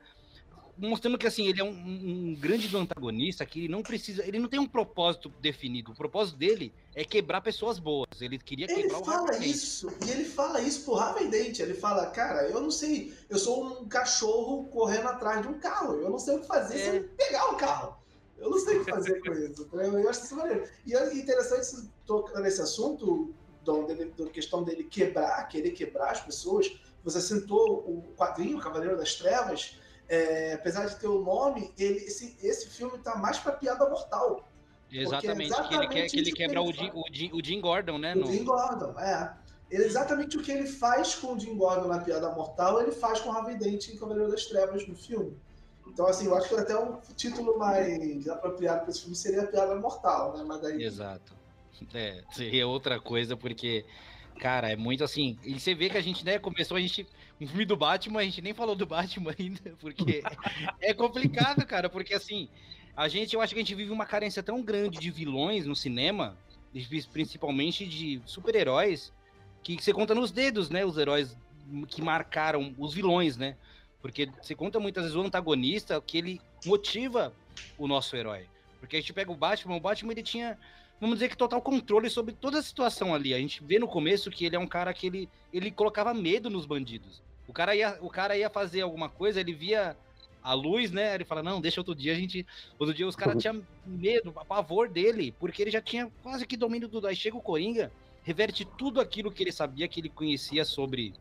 mostrando que assim ele é um, um, grande antagonista que ele não precisa, ele não tem um propósito definido. O propósito dele é quebrar pessoas boas. Ele queria ele quebrar o Ele fala isso e ele fala isso pro Harvey Dent. Ele fala, cara, eu não sei, eu sou um cachorro correndo atrás de um carro. Eu não sei o que fazer é. sem pegar o carro. Eu não sei o que fazer com isso. Eu acho isso maneiro. E é interessante tocar nesse assunto, da questão dele quebrar, querer quebrar as pessoas. Você sentou o quadrinho, Cavaleiro das Trevas é, apesar de ter o nome, ele, esse, esse filme tá mais pra piada mortal. Exatamente, é exatamente que ele, quer, que ele quebra o, Jim, o, Jim, o Jim Gordon, né? O no... Jim Gordon, é. Exatamente o que ele faz com o Jim Gordon na Piada Mortal, ele faz com o Harvey Dent em Cavaleiro das Trevas no filme. Então, assim, eu acho que até um título mais apropriado para esse filme seria Piada Mortal, né? Mas daí... Exato. É, seria outra coisa, porque Cara, é muito assim. E você vê que a gente, né, começou a gente. Um filme do Batman, a gente nem falou do Batman ainda, porque é complicado, cara, porque assim, a gente, eu acho que a gente vive uma carência tão grande de vilões no cinema, principalmente de super-heróis, que você conta nos dedos, né, os heróis que marcaram os vilões, né? Porque você conta muitas vezes o antagonista que ele motiva o nosso herói. Porque a gente pega o Batman, o Batman ele tinha vamos dizer que total controle sobre toda a situação ali. A gente vê no começo que ele é um cara que ele, ele colocava medo nos bandidos. O cara ia, o cara ia fazer alguma coisa, ele via a luz, né? Ele fala: "Não, deixa outro dia a gente, outro dia os caras tinham medo, pavor dele, porque ele já tinha quase que domínio tudo. Aí chega o Coringa, reverte tudo aquilo que ele sabia, que ele conhecia sobre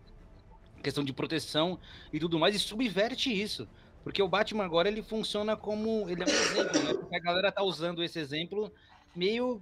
questão de proteção e tudo mais e subverte isso. Porque o Batman agora ele funciona como ele é um exemplo, né? Porque a galera tá usando esse exemplo meio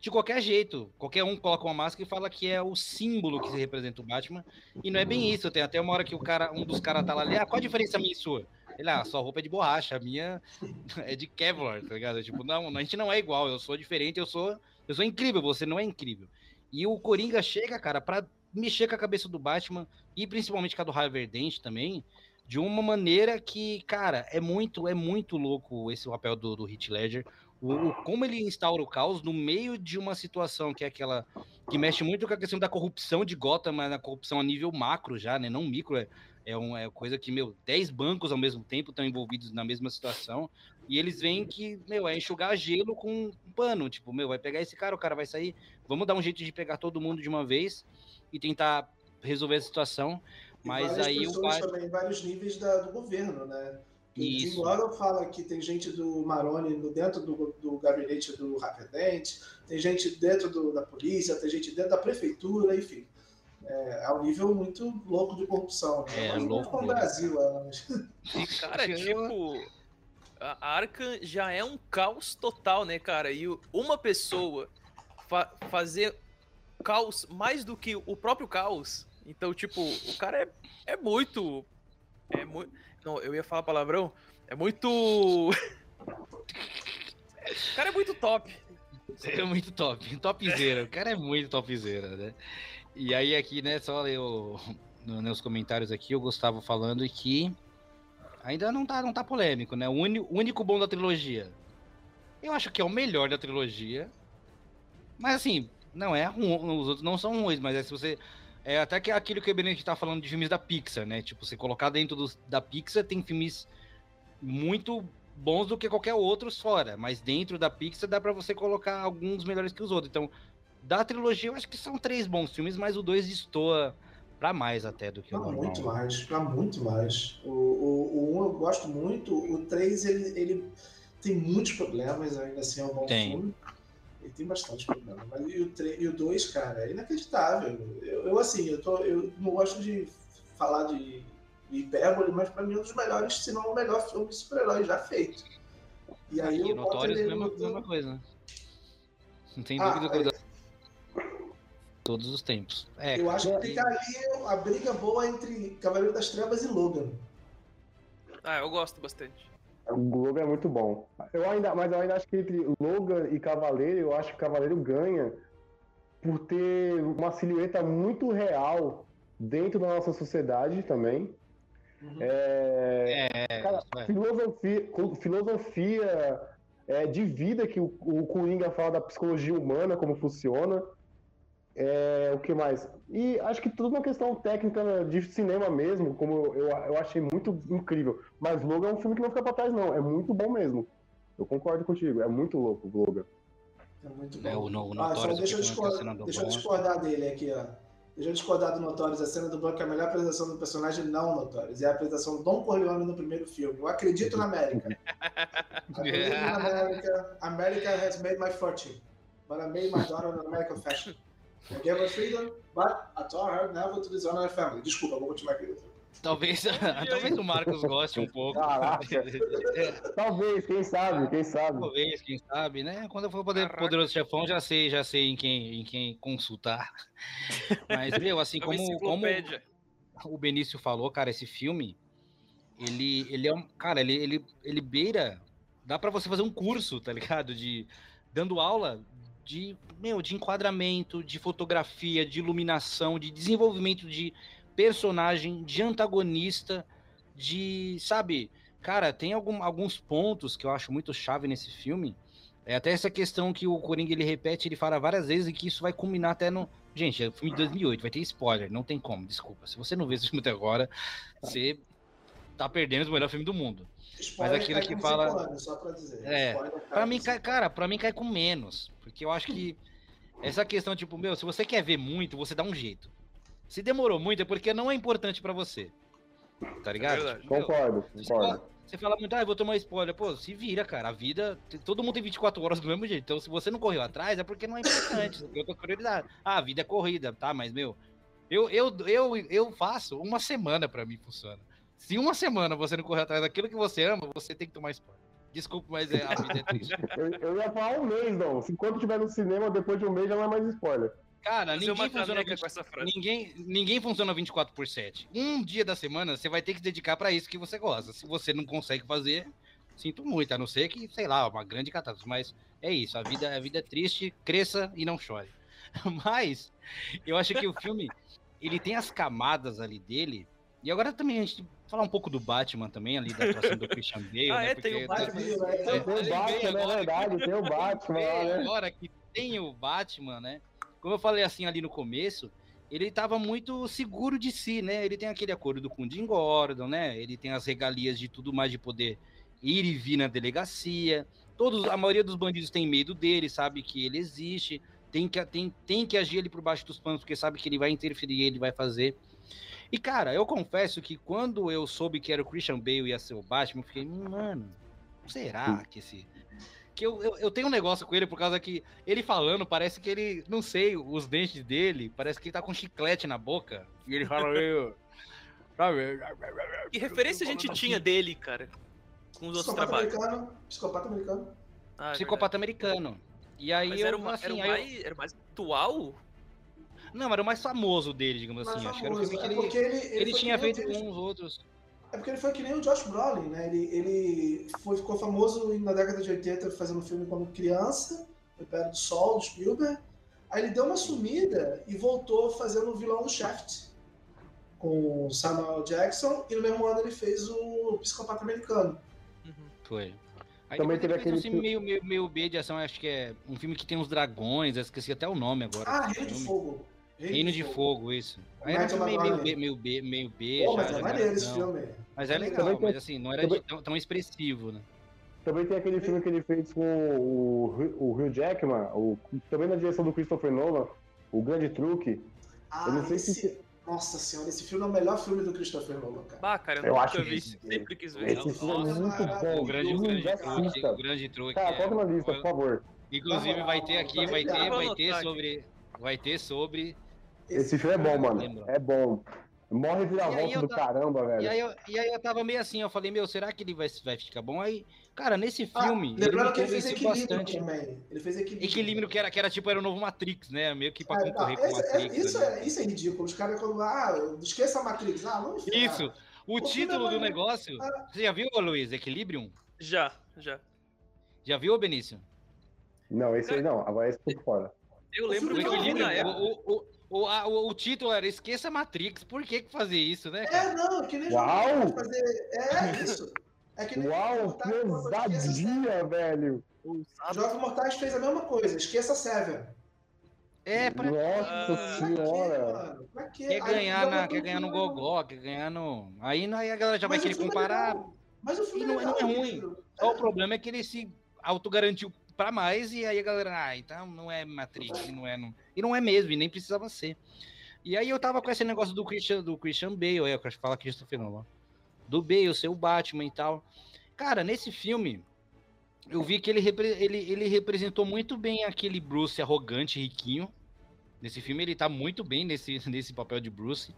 de qualquer jeito. Qualquer um coloca uma máscara e fala que é o símbolo que se representa o Batman. E não é bem isso. Tem até uma hora que o cara, um dos caras tá lá ali, ah, qual a diferença minha e sua? Ele, ah, sua roupa é de borracha, a minha é de Kevlar, tá ligado? Tipo, não, a gente não é igual, eu sou diferente, eu sou, eu sou incrível, você não é incrível. E o Coringa chega, cara, pra mexer com a cabeça do Batman e principalmente com a do Harvey Dent também, de uma maneira que, cara, é muito, é muito louco esse papel do, do Ledger. O, o, como ele instaura o caos no meio de uma situação que é aquela que mexe muito com a questão da corrupção de Gotham, mas a corrupção a nível macro já, né? Não micro, é, é, um, é coisa que, meu, 10 bancos ao mesmo tempo estão envolvidos na mesma situação, e eles veem que, meu, é enxugar gelo com um pano, tipo, meu, vai pegar esse cara, o cara vai sair, vamos dar um jeito de pegar todo mundo de uma vez e tentar resolver a situação, mas aí o também, vários níveis da, do governo, né? Isso. O fala que tem gente do Maroni dentro do, do gabinete do Rackerdent, tem gente dentro do, da polícia, tem gente dentro da prefeitura, enfim. É, é um nível muito louco de corrupção. Né? É, Mas louco com o. Brasil lá. Mas... Cara, tipo, a Arkham já é um caos total, né, cara? E uma pessoa fa- fazer caos mais do que o próprio caos. Então, tipo, o cara é, é muito. É muito. Não, eu ia falar palavrão. É muito. o cara é muito top. É muito top, topzera. O cara é muito topzera, né? E aí aqui, né, só eu no- nos comentários aqui, o Gustavo falando que ainda não tá, não tá polêmico, né? O único bom da trilogia. Eu acho que é o melhor da trilogia. Mas assim, não é ruim, os outros não são ruins, mas é se você é até que aquilo que o Benedito tá falando de filmes da Pixar, né? Tipo, você colocar dentro dos, da Pixar tem filmes muito bons do que qualquer outros fora, mas dentro da Pixar dá pra você colocar alguns melhores que os outros. Então, da trilogia eu acho que são três bons filmes, mas o dois destoa pra mais até do que o Não, normal. muito mais, pra muito mais. O, o, o 1 eu gosto muito, o 3 ele, ele tem muitos problemas, ainda assim é um bom Tem. filme. Ele tem bastante problema. Mas e o, 3, e o 2, cara, é inacreditável. Eu, eu, assim, eu, tô, eu não gosto de falar de hipérbole, mas pra mim é um dos melhores, se não o melhor filme de super-herói já feito. E aí E eu boto Notorious, ele mesma, mesma coisa, né? Não tem Ah, dúvida que é todos os tempos. É, Eu acho que fica ali a briga boa entre Cavaleiro das Trevas e Logan. Ah, eu gosto bastante. O Logan é muito bom. Eu ainda, mas eu ainda acho que entre Logan e Cavaleiro, eu acho que Cavaleiro ganha por ter uma silhueta muito real dentro da nossa sociedade também. Uhum. É, é, cara, é. filosofia, filosofia é, de vida que o, o Coringa fala da psicologia humana, como funciona. É, o que mais? E acho que tudo uma questão técnica de cinema mesmo, como eu, eu achei muito incrível. Mas Logan é um filme que não fica pra trás, não. É muito bom mesmo. Eu concordo contigo, é muito louco o Logan. É muito bom. É, o no- o ah, só deixa eu, deixa discordar dele aqui, ó. Deixa eu discordar do Notorious. A cena do Blanco é a melhor apresentação do personagem não Notorious. É a apresentação do Dom Corleone no primeiro filme. Eu acredito na América. Acredito na América. America has made my fortune. But I made my daughter an American fashion. Her freedom, but I taught her never to dishonor her family. Desculpa, vou continuar aqui. Talvez, talvez o Marcos goste um pouco. É, Talvez, quem sabe, quem sabe. Talvez, quem sabe, né? Quando eu for poder, Caraca. poderoso chefão, já sei, já sei em quem, em quem consultar. Mas, meu, assim, É como, como o Benício falou, cara, esse filme, ele, ele é um. Cara, ele, ele, ele beira. Dá pra você fazer um curso, tá ligado? De. Dando aula de, meu, de enquadramento, de fotografia, de iluminação, de desenvolvimento de personagem, de antagonista, de. Sabe? Cara, tem algum, alguns pontos que eu acho muito chave nesse filme. É até essa questão que o Coringa ele repete, ele fala várias vezes e que isso vai culminar até no. Gente, é filme de 2008, vai ter spoiler, não tem como, desculpa. Se você não vê esse filme até agora, você tá perdendo o melhor filme do mundo. Spoiler aquilo cai que fala- anos, só pra dizer. É, Pra mim, cai, cara, pra mim cai com menos. Porque eu acho que essa questão, tipo, meu, se você quer ver muito, você dá um jeito. Se demorou muito, é porque não é importante pra você. Tá ligado? verdade. Tipo, meu, Concordo, você concordo. fala- Você fala muito, ah, eu vou tomar spoiler. Pô, se vira, cara. A vida. Todo mundo tem 24 horas do mesmo jeito. Então, se você não correu atrás, é porque não é importante. Tem outra prioridade. Ah, a vida é corrida, tá? Mas, meu, eu, eu, eu, eu faço uma semana pra mim funciona. Se uma semana você não correr atrás daquilo que você ama, você tem que tomar spoiler. Desculpa, mas é, a vida é triste. Eu, eu ia falar um mês, não. Se enquanto tiver no cinema, depois de um mês já não é mais spoiler. Cara, Fazer ninguém funciona, caneca 20 com essa frase. ninguém, ninguém funciona 24 por 7. Um dia da semana você vai ter que se dedicar pra isso que você gosta. Se você não consegue fazer, sinto muito, a não ser que, sei lá, uma grande catástrofe. Mas é isso, a vida, a vida é triste, cresça e não chore. Mas eu acho que o filme, ele tem as camadas ali dele. E agora também a gente falar um pouco do Batman também, ali da atuação do Christian Bale, Ah, né? é, tem o Batman. É, É, Tem o Batman, é agora verdade, tem o Batman lá, Lembrei né? agora que tem o Batman, né? Como eu falei assim ali no começo, ele tava muito seguro de si, né? Ele tem aquele acordo com o Jim Gordon, né? Ele tem as regalias de tudo mais de poder ir e vir na delegacia. Todos, a maioria dos bandidos tem medo dele, sabe que ele existe, tem que, tem, tem que agir ele por baixo dos panos, porque sabe que ele vai interferir, ele vai fazer. E, cara, eu confesso que quando eu soube que era o Christian Bale e ia ser o Batman, eu fiquei, "Hum, mano, será que esse, que eu, eu, eu, tenho um negócio com ele por causa que ele falando, parece que ele, não sei, os dentes dele, parece que ele tá com chiclete na boca. E ele fala meio. que referência a gente tinha dele, cara? Com os outros trabalhos. Americano, psicopata americano. Ah, é psicopata americano. E aí Mas eu, era, uma, assim, era, aí mais, eu... era mais atual? Não, era o mais famoso dele, digamos Mais assim. Acho que era o famoso, filme que é ele, porque ele, ele, tinha que feito o com James- uns outros. É porque ele foi que nem o Josh Brolin, né? Ele, ele foi, ficou famoso na década de 80 fazendo filme quando criança, O Império do Sol, do Spielberg. Aí ele deu uma sumida e voltou fazendo o vilão do Shaft com o Samuel Jackson e no mesmo ano ele fez o Psicopata Americano. Uhum. Foi. Aí Também teve ele fez um aquele filme meio, meio, meio B de ação, acho que é um filme que tem uns dragões, eu esqueci até o nome agora. Ah, Reino de. Fogo. Reino de Fogo, isso. Aí era um meio, meio B, meio B, meio B. Pô, já, mas é era maneiro esse filme. Mas é Também legal, mas assim, não era também- de- tão, tão expressivo, né? Também tem aquele filme que ele fez com o, o Hugh Jackman, o, também na direção do Christopher Nolan, O Grande Truque. Ah, Eu não sei se- esse... Nossa senhora, esse filme é o melhor filme do Christopher Nolan, cara. Bah, cara, eu, Eu nunca acho vi. que- Sempre quis ver. Esse filme é Nossa, muito cara, bom. O grande, o grande mundo truque, o grande truque. Cara, é- coloca na lista, por favor. Inclusive vai ter aqui, vai ter, vai ter sobre, vai ter sobre. Esse filme é bom, mano. lembro. É bom. Morre vira E volta do ta- caramba, E velho. aí, eu, e aí eu tava meio assim, eu falei, meu, será que ele vai, vai ficar bom? Aí, cara, nesse filme, Ah, ele lembrando que ele fez equilíbrio bastante. também. Ele fez equilíbrio. Equilíbrio que era, que era tipo, era o novo Matrix, né? Meio que pra É, concorrer não, com o é- Matrix. isso, né? é, isso é ridículo. Os caras quando. Ah, esqueça a Matrix. Ah, não. Isso, o O título é do negócio. Ah. Você já viu, Luiz, Equilibrium? Já, já. Já viu, Benício? Não, esse aí não. Agora esse por fora. Eu lembro que O, eu equilíbrio, na época. O, a- o, o título era Esqueça a Matrix. Por que, que fazer isso, né? cara? É, não, que nem Uau! fazer. É isso. É que nem Uau, Mortais, esqueça pesadinha, velho. Jogos Mortais fez a mesma coisa, esqueça Seven. É, pra Nossa. Pra quê, senhora. Pra quê? Quer ganhar, na, quer ganhar no que é gogó, quer ganhar no. Aí, aí a galera já vai Mas o querer filme é comparar. legal. Mas o filme E não- é não é ruim. Só o problema é que ele se autogarantiu pra mais e aí a galera, ah, então não é Matrix, não é. Não... E não é mesmo, e nem precisava ser. E aí eu tava com esse negócio do Christian, do Christian Bale, é, eu fala Christopher Nolan. Do Bale, ser o Batman e tal. Cara, nesse filme, eu vi que ele, ele, ele representou muito bem aquele Bruce arrogante, riquinho. Nesse filme ele tá muito bem nesse, nesse papel de Bruce.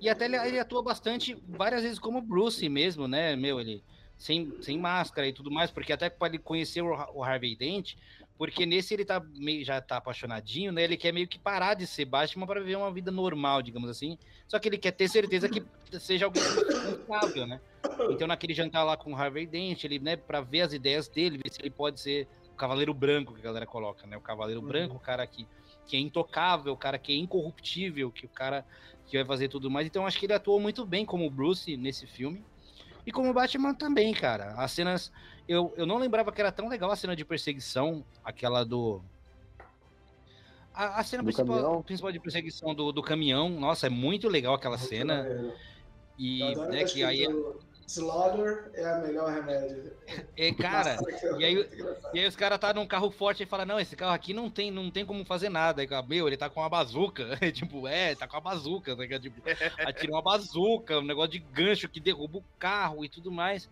E até ele, ele atua bastante, várias vezes como Bruce mesmo, né? Meu, ele sem, sem máscara e tudo mais, porque até para ele conhecer o, o Harvey Dent, porque nesse ele tá meio, já tá apaixonadinho, né? Ele quer meio que parar de ser Batman para viver uma vida normal, digamos assim. Só que ele quer ter certeza que seja alguém responsável, né? Então naquele jantar lá com o Harvey Dent, ele, né, para ver as ideias dele, ver se ele pode ser o cavaleiro branco que a galera coloca, né? O cavaleiro Uhum. branco, o cara que, que é intocável, o cara que é incorruptível, que o cara que vai fazer tudo mais. Então acho que ele atuou muito bem como Bruce nesse filme. E como Batman também, cara. As cenas. Eu, eu não lembrava que era tão legal a cena de perseguição, aquela do. A, a cena Do principal, principal de perseguição do, do caminhão, nossa, é muito legal aquela cena. E, né, que aí. escrito, Slaughter é a melhor remédio. É, cara, e aí-. E aí os caras tá num carro forte e fala, não, esse carro aqui não tem, não tem como fazer nada. Aí, meu, ele tá com uma bazuca. tipo, é, tá com uma bazuca. Né? é, Tipo, atira uma bazuca, um negócio de gancho que derruba o carro e tudo mais.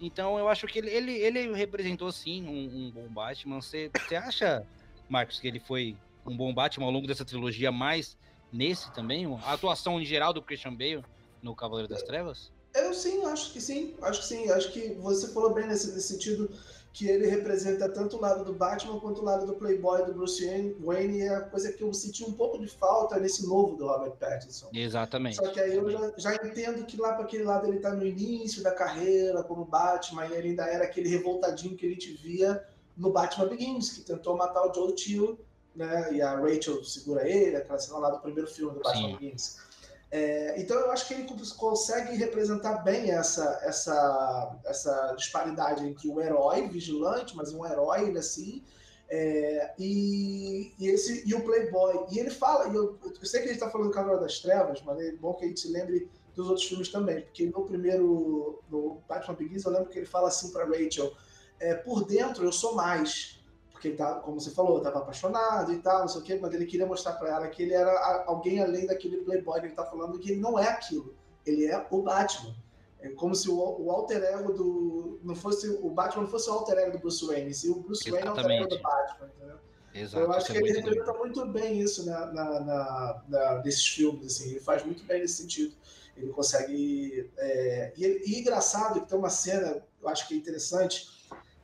Então eu acho que ele, ele, ele representou sim um, um bom Batman. Você você acha, Marcos, que ele foi um bom Batman ao longo dessa trilogia, mais nesse também? A atuação em geral do Christian Bale no Cavaleiro das Trevas? Eu sim, acho que sim, acho que sim. Acho que você falou bem nesse, nesse sentido que ele representa tanto o lado do Batman quanto o lado do Playboy do Bruce Wayne, e é a coisa que eu senti um pouco de falta nesse novo do Robert Pattinson. Exatamente. Só que aí eu já, já entendo que lá para aquele lado ele tá no início da carreira como Batman, e ele ainda era aquele revoltadinho que a gente via no Batman Begins, que tentou matar o Joe Chill, né? E a Rachel segura ele, aquela cena lá do primeiro filme do Batman Sim. Begins. É, então eu acho que ele cons- consegue representar bem essa, essa, essa disparidade entre o herói vigilante, mas um herói ainda assim, é, e, e, esse, e o Playboy. E ele fala, e eu, eu sei que a gente está falando do Cavaleiro das Trevas, mas é bom que a gente se lembre dos outros filmes também, porque no primeiro, no Batman Begins, eu lembro que ele fala assim para Rachel: é, por dentro eu sou mais. Porque ele tá, como você falou, estava apaixonado e tal, não sei o quê, mas ele queria mostrar para ela que ele era alguém além daquele playboy que ele tá falando, que ele não é aquilo. Ele é o Batman. É como se o, o alter ego do. Não fosse, o Batman não fosse o alter ego do Bruce Wayne, se o Bruce Wayne é o alter ego do Batman, entendeu? Exato, eu acho isso que é ele representa muito bem isso na, na, na, na- nesses filmes, assim, ele faz muito bem nesse sentido. Ele consegue. é, e, e engraçado que tem uma cena, eu acho que é interessante,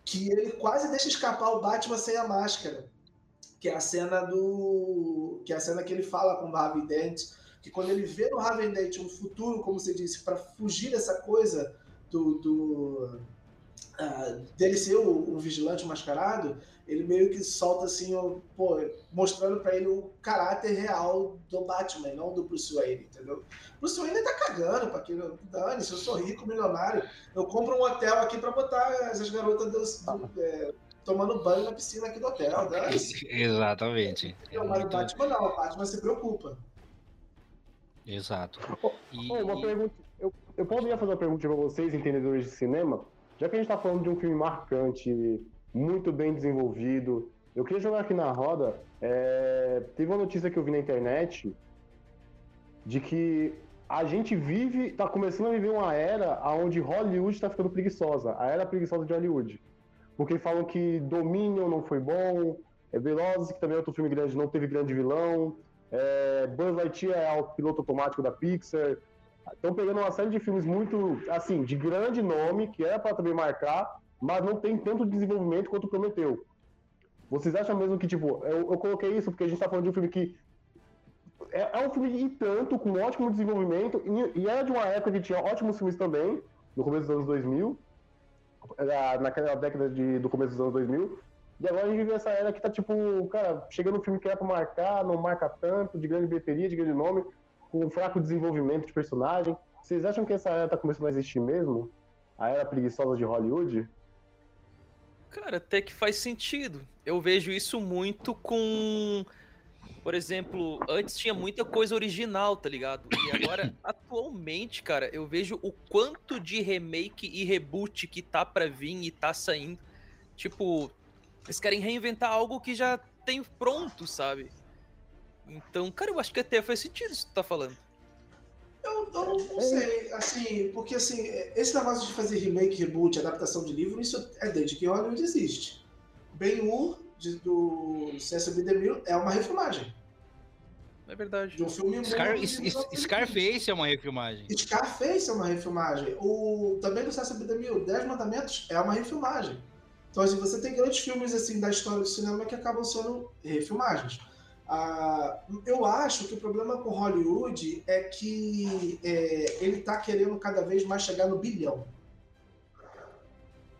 que ele quase deixa escapar o Batman sem a máscara. Que é a cena do. Que é a cena que ele fala com o Harvey Dent, que quando ele vê no Harvey Dent um futuro, como você disse, para fugir dessa coisa do. do ah, dele ser o vigilante mascarado, ele meio que solta assim, o, pô, mostrando pra ele o caráter real do Batman, não do Bruce Wayne, entendeu? Bruce Wayne tá cagando pra aquilo. Dane, se eu sou rico, milionário, eu compro um hotel aqui pra botar as garotas do- do- é, tomando banho na piscina aqui do hotel. Dane. Exatamente. É Mas o muito- Batman não, o Batman se preocupa. Exato. E- Ô, uma pergunta. Eu, eu poderia fazer uma pergunta pra vocês, entendedores de cinema? Já que a gente tá falando de um filme marcante, muito bem desenvolvido, eu queria jogar aqui na roda. é, Teve uma notícia que eu vi na internet de que a gente vive, tá começando a viver uma era onde Hollywood tá ficando preguiçosa, a era preguiçosa de Hollywood. Porque falam que Dominion não foi bom, é Velozes, que também é outro filme grande, não teve grande vilão, é, Buzz Lightyear é o piloto automático da Pixar. Estão pegando uma série de filmes muito, assim, de grande nome, que era para também marcar, mas não tem tanto desenvolvimento quanto prometeu. Vocês acham mesmo que, tipo, eu, eu coloquei isso porque a gente tá falando de um filme que é, é um filme e tanto, com ótimo desenvolvimento, e, e era de uma época que tinha ótimos filmes também, no começo dos anos 2000, era naquela década de, do começo dos anos 2000, e agora a gente vive essa era que tá, tipo, cara, chegando um filme que era pra marcar, não marca tanto, de grande bilheteria, de grande nome, com fraco desenvolvimento de personagem. Vocês acham que essa era tá começando a existir mesmo? A era preguiçosa de Hollywood? Cara, até que faz sentido. Eu vejo isso muito com. Por exemplo, antes tinha muita coisa original, tá ligado? E agora, atualmente, cara, eu vejo o quanto de remake e reboot que tá pra vir e tá saindo. Tipo, eles querem reinventar algo que já tem pronto, sabe? Então, cara, eu acho que até faz sentido isso que tu tá falando. Eu, eu não sei, assim, porque assim, esse negócio de fazer remake, reboot, adaptação de livro, isso é desde que Hollywood existe. Ben-Hur, do César Demil, é uma refilmagem É verdade. de um filme Scar- muito de S- S- 1920. Scarface é uma refilmagem. Scarface é uma refilmagem. O, também do César Demil, Dez Mandamentos é uma refilmagem. Então, assim, você tem grandes filmes assim da história do cinema que acabam sendo refilmagens. Ah, eu acho que o problema com Hollywood é que é, ele está querendo cada vez mais chegar no bilhão.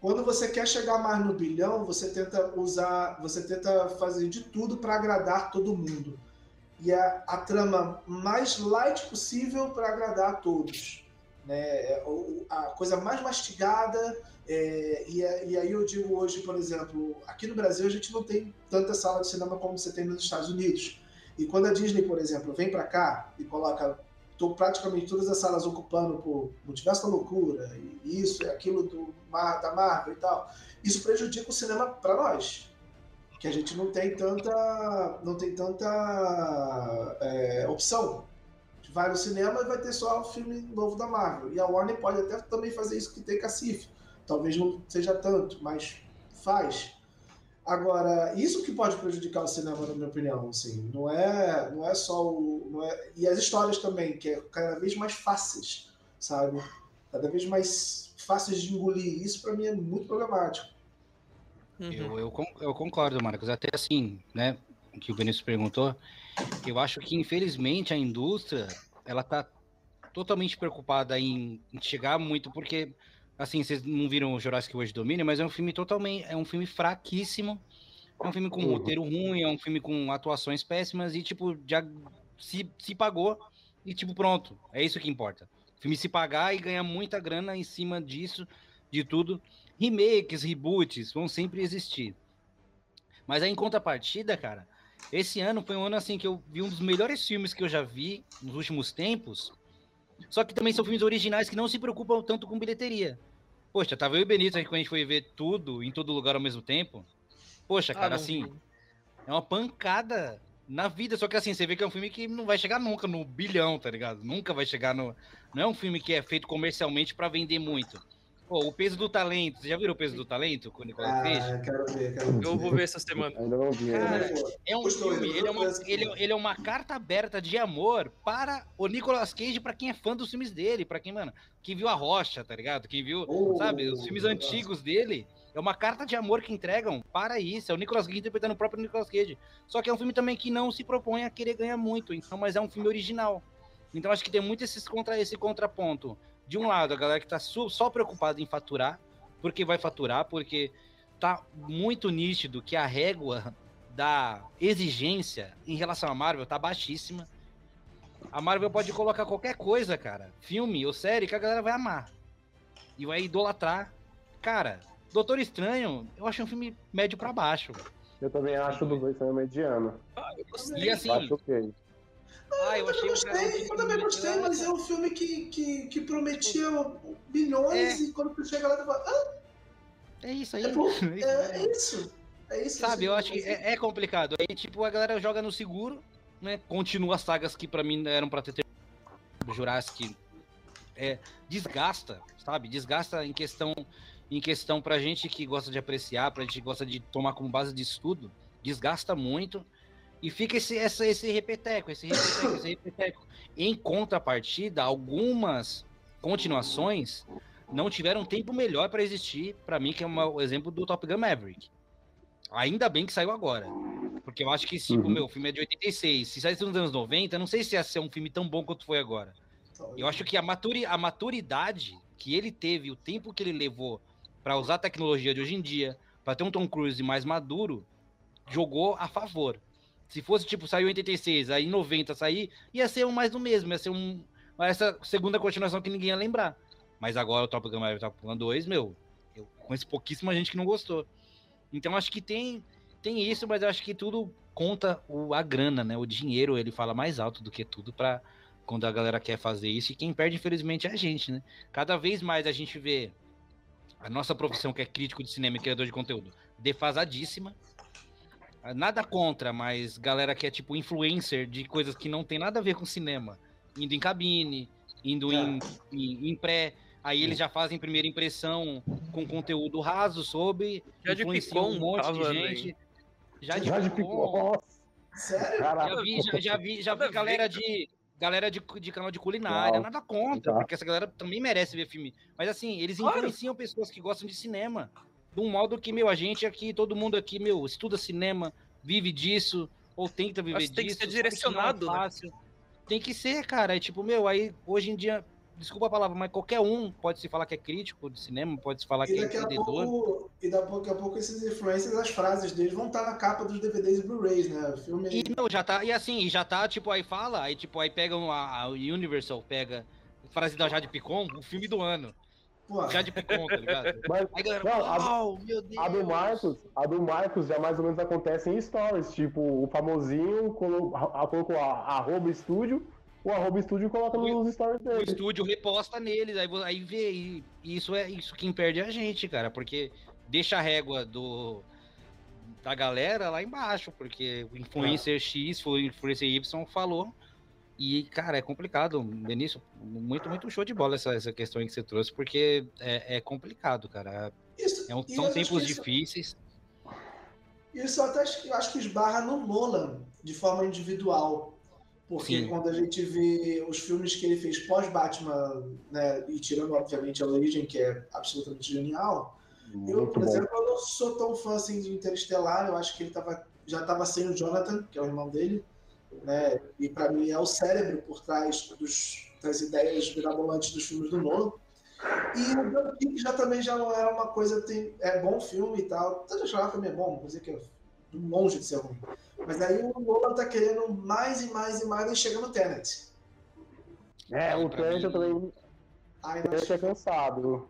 Quando você quer chegar mais no bilhão, você tenta usar, você tenta fazer de tudo para agradar todo mundo. E a, a trama mais light possível para agradar a todos. Né? É, A coisa mais mastigada, é, e, e aí eu digo hoje, por exemplo, aqui no Brasil a gente não tem tanta sala de cinema como você tem nos Estados Unidos. E quando a Disney, por exemplo, vem para cá e coloca tô praticamente todas as salas ocupando por Multiverso da Loucura, e isso e aquilo do, da Marvel e tal, isso prejudica o cinema para nós. Que a gente não tem tanta, não tem tanta é, opção. Vai no cinema e vai ter só o filme novo da Marvel. E a Warner pode até também fazer isso que tem com a Cif. Talvez não seja tanto, mas faz. Agora, isso que pode prejudicar o cinema, na minha opinião, assim, não é, não é só o, não é, e as histórias também, que é cada vez mais fáceis, sabe? Cada vez mais fáceis de engolir. Isso para mim é muito problemático. Uhum. Eu, eu, eu concordo, Marcos. Até assim, né? O que o Benício perguntou. Eu acho que, infelizmente, a indústria ela tá totalmente preocupada em, em chegar muito, porque, assim, vocês não viram o Jurassic World Domínio, mas é um filme totalmente. É um filme fraquíssimo. É um filme com Uhum. roteiro ruim, é um filme com atuações péssimas e, tipo, já se, se pagou e, tipo, pronto. É isso que importa. O filme se pagar e ganhar muita grana em cima disso, de tudo. Remakes, reboots vão sempre existir. Mas aí, em contrapartida, cara, esse ano foi um ano assim que eu vi um dos melhores filmes que eu já vi nos últimos tempos. Só que também são filmes originais que não se preocupam tanto com bilheteria. Poxa, tava eu e o Benito aí quando a gente foi ver tudo em todo lugar ao mesmo tempo. Poxa, Ah, cara, não assim, é uma pancada na vida. Só que assim, você vê que é um filme que não vai chegar nunca no bilhão, tá ligado? Nunca vai chegar no. Não é um filme que é feito comercialmente para vender muito. Pô, o peso do talento. Você já viu o peso do talento com o Nicolas Ah, Cage? quero ver, quero ver. Eu vou ver essa semana. Ainda não vi. Cara? É um Gostou, filme, ele ele é, uma, gostou dessa ele, ele é uma carta aberta de amor para o Nicolas Cage, para quem é fã dos filmes dele, para quem, mano, quem viu A Rocha, tá ligado? Quem viu, Oh, sabe, os filmes antigos dele. É uma carta de amor que entregam para isso. É o Nicolas Cage interpretando o próprio Nicolas Cage. Só que é um filme também que não se propõe a querer ganhar muito, então, mas é um filme original. Então acho que tem muito esses contra, esse contraponto. De um lado, a galera que tá só preocupada em faturar, porque vai faturar, porque tá muito nítido que a régua da exigência em relação à Marvel tá baixíssima. A Marvel pode colocar qualquer coisa, cara, filme ou série, que a galera vai amar. E vai idolatrar. Cara, Doutor Estranho, eu achei um filme médio pra baixo. Eu também acho do dois também mediano. E assim, acho ok. Ah, eu Eu também achei um gostei, eu também gostei, mas é um filme que, que, que prometia bilhões e quando você chega lá, você fala, ah, É isso aí. é, bom, É isso é, aí. é isso. É isso. Sabe, eu acho que é, é complicado. Aí, tipo, a galera joga no seguro, né? Continua as sagas que pra mim eram pra ter terminado. Jurassic é, desgasta, sabe? Desgasta em questão em questão pra gente que gosta de apreciar, pra gente que gosta de tomar como base de estudo, desgasta muito e fica esse, essa, esse repeteco, esse repeteco, esse repeteco. Em contrapartida, algumas continuações não tiveram tempo melhor pra existir, pra mim, que é uma- o exemplo do Top Gun Maverick. Ainda bem que saiu agora. Porque eu acho que, tipo, Uhum. meu, o filme é de 86. Se saísse nos anos 90, não sei se ia ser um filme tão bom quanto foi agora. Eu acho que a, maturi a maturidade que ele teve, o tempo que ele levou para usar a tecnologia de hoje em dia, para ter um Tom Cruise mais maduro, jogou a favor. Se fosse, tipo, saiu em 86, aí em 90 sair, ia ser um mais do mesmo, ia ser um, essa segunda continuação que ninguém ia lembrar. Mas agora o Top Gun Maverick Top Gun 2, meu, eu conheço pouquíssima gente que não gostou. Então acho que tem, tem isso, mas acho que tudo conta o, a grana, né? O dinheiro, ele fala mais alto do que tudo para quando a galera quer fazer isso. E quem perde, infelizmente, é a gente, né? Cada vez mais a gente vê a nossa profissão, que é crítico de cinema e criador de conteúdo, defasadíssima. Ah, Nada contra, mas galera que é tipo influencer de coisas que não tem nada a ver com cinema, indo em cabine, indo em, em, em pré. Aí eles já fazem primeira impressão com conteúdo raso sobre, Já de influenciam Picon um monte de bem. gente. Já de Já de Picon. Sério? Já vi, já, já vi, já vi galera de galera de, de canal de culinária, Não. nada contra, Tá. porque essa galera também merece ver filme. Mas assim, eles Claro. influenciam pessoas que gostam de cinema. De um modo que, meu, a gente aqui, todo mundo aqui, meu, estuda cinema, vive disso, ou tenta viver Mas tem que disso. ser sabe que não é direcionado, né? fácil. Tem que ser, cara. É tipo, meu, aí hoje em dia, desculpa a palavra, mas qualquer um pode se falar que é crítico de cinema, pode se falar E que é daqui a entendedor. pouco, e daqui a pouco esses influencers, as frases deles vão estar na capa dos DVDs e Blu-rays, né? O filme E não, já tá, e assim, e já tá, tipo, aí fala, aí tipo, aí pegam a, a Universal, pega frase da Jade Picon, o filme do ano. Pô, Jade Picon, tá ligado? Mas Aí galera, Não, a- meu Deus. a do Marcos, a do Marcos já mais ou menos acontece em stories. Tipo, o famosinho colocou a- arroba estúdio, o arroba estúdio coloca nos stories O dele. estúdio reposta neles, aí, aí vê, e isso é isso quem perde é a gente, cara, porque deixa a régua do da galera lá embaixo, porque o influencer X, foi o influencer Y falou. E, cara, é complicado, Benício. Muito, muito show de bola essa, essa questão aí que você trouxe, porque é, é complicado, cara. isso, É um- são eu tempos isso- difíceis. Isso eu até acho que, acho que esbarra no Nolan, de forma individual. Porque Sim. quando a gente vê os filmes que ele fez pós-Batman, né, e tirando, obviamente, a origem, que é absolutamente genial, eu, Muito por bom. exemplo, eu não sou tão fã assim de Interestelar, eu acho que ele tava, já estava sem o Jonathan, que é o irmão dele, né, e para mim é o cérebro por trás dos, das ideias mirabolantes dos filmes do Nolan. E o Dunkirk já também já não é uma coisa, tem, é bom filme e tal, Interestelar também é bom, não vou dizer que é longe de ser ruim. Mas aí o Nolan tá querendo mais e mais e mais e chega no Tenet. É, o mim- eu também. Aí O nós Trent é cansado.